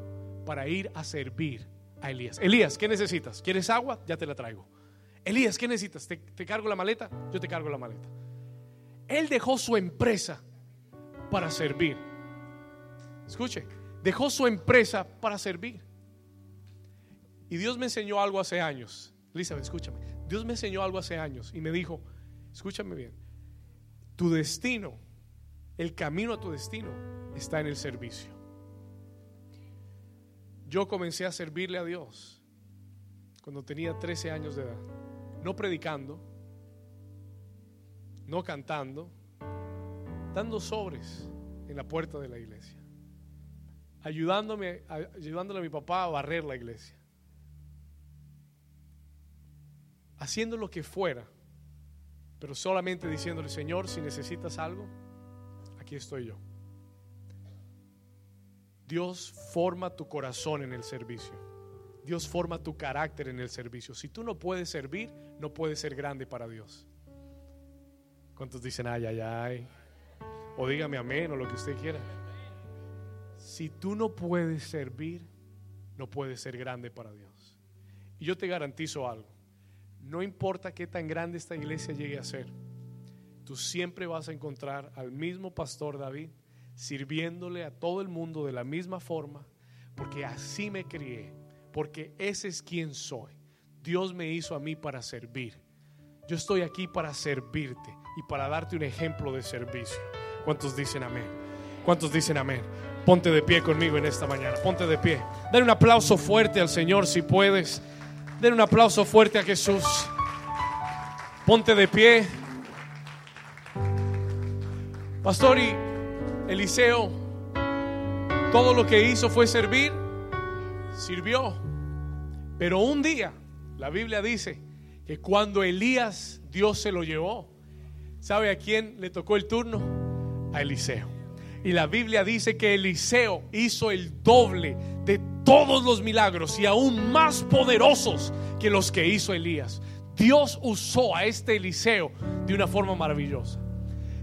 para ir a servir a Elías. Elías, ¿qué necesitas? ¿Quieres agua? Ya te la traigo. Elías, ¿qué necesitas? ¿Te, cargo la maleta? Yo te cargo la maleta. Él dejó su empresa para servir. Escuche, dejó su empresa para servir. Y Dios me enseñó algo hace años. Elizabeth, escúchame. Dios me enseñó algo hace años y me dijo, escúchame bien, tu destino, el camino a tu destino está en el servicio yo comencé a servirle a Dios cuando tenía 13 años de edad. No predicando, no cantando, dando sobres en la puerta de la iglesia. Ayudándome, ayudándole a mi papá a barrer la iglesia. Haciendo lo que fuera, pero solamente diciéndole, Señor, si necesitas algo, aquí estoy yo. Dios forma tu corazón en el servicio. Dios forma tu carácter en el servicio. Si tú no puedes servir, no puedes ser grande para Dios. ¿Cuántos dicen ay, ay, ay? O dígame amén o lo que usted quiera. Si tú no puedes servir, no puedes ser grande para Dios. Y yo te garantizo algo. No importa qué tan grande esta iglesia llegue a ser. tú siempre vas a encontrar al mismo pastor David sirviéndole a todo el mundo de la misma forma, porque así me crié, porque ese es quien soy. Dios me hizo a mí para servir. Yo estoy aquí para servirte y para darte un ejemplo de servicio. ¿Cuántos dicen amén? ¿Cuántos dicen amén? Ponte de pie conmigo en esta mañana. Ponte de pie. Den un aplauso fuerte al Señor si puedes. Den un aplauso fuerte a Jesús. Ponte de pie. Pastor y Eliseo, todo lo que hizo fue servir, sirvió. Pero un día, la Biblia dice que cuando Elías Dios se lo llevó, ¿sabe a quién le tocó el turno? A Eliseo. Y la Biblia dice que Eliseo hizo el doble de todos los milagros y aún más poderosos que los que hizo Elías. Dios usó a este Eliseo de una forma maravillosa.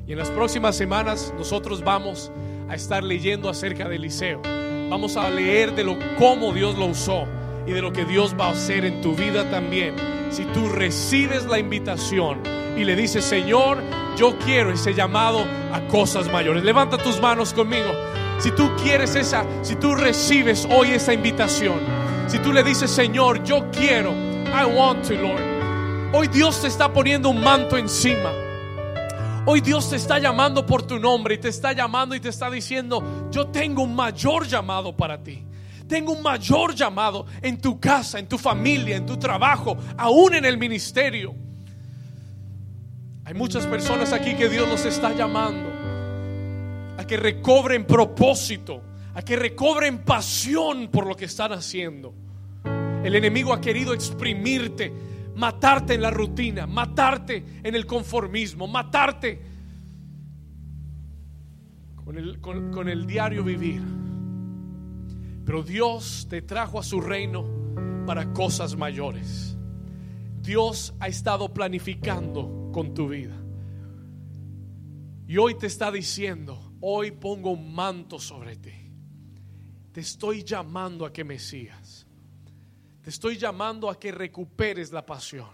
Y en las próximas semanas nosotros vamos a estar leyendo acerca de Eliseo. Vamos a leer de lo cómo Dios lo usó y de lo que Dios va a hacer en tu vida también. Si tú recibes la invitación y le dices, Señor, yo quiero ese llamado a cosas mayores. Levanta tus manos conmigo. Si tú quieres esa, si tú recibes hoy esa invitación, si tú le dices, Señor, yo quiero, I want to, Lord. Hoy Dios te está poniendo un manto encima. Hoy Dios te está llamando por tu nombre y te está llamando y te está diciendo, yo tengo un mayor llamado para ti. Tengo un mayor llamado en tu casa, en tu familia, en tu trabajo, aún en el ministerio. Hay muchas personas aquí que Dios los está llamando a que recobren propósito, a que recobren pasión por lo que están haciendo. El enemigo ha querido exprimirte matarte en la rutina, matarte en el conformismo, matarte con el, con, el diario vivir. Pero Dios te trajo a su reino para cosas mayores. Dios ha estado planificando con tu vida. Y hoy te está diciendo, hoy pongo un manto sobre ti. Te estoy llamando a que me sigas. Te estoy llamando a que recuperes la pasión.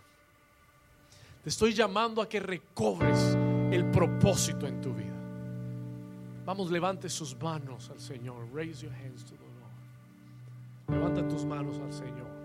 Te estoy llamando a que recobres el propósito en tu vida. Vamos, levante sus manos al Señor. Raise your hands to the Lord. Levanta tus manos al Señor.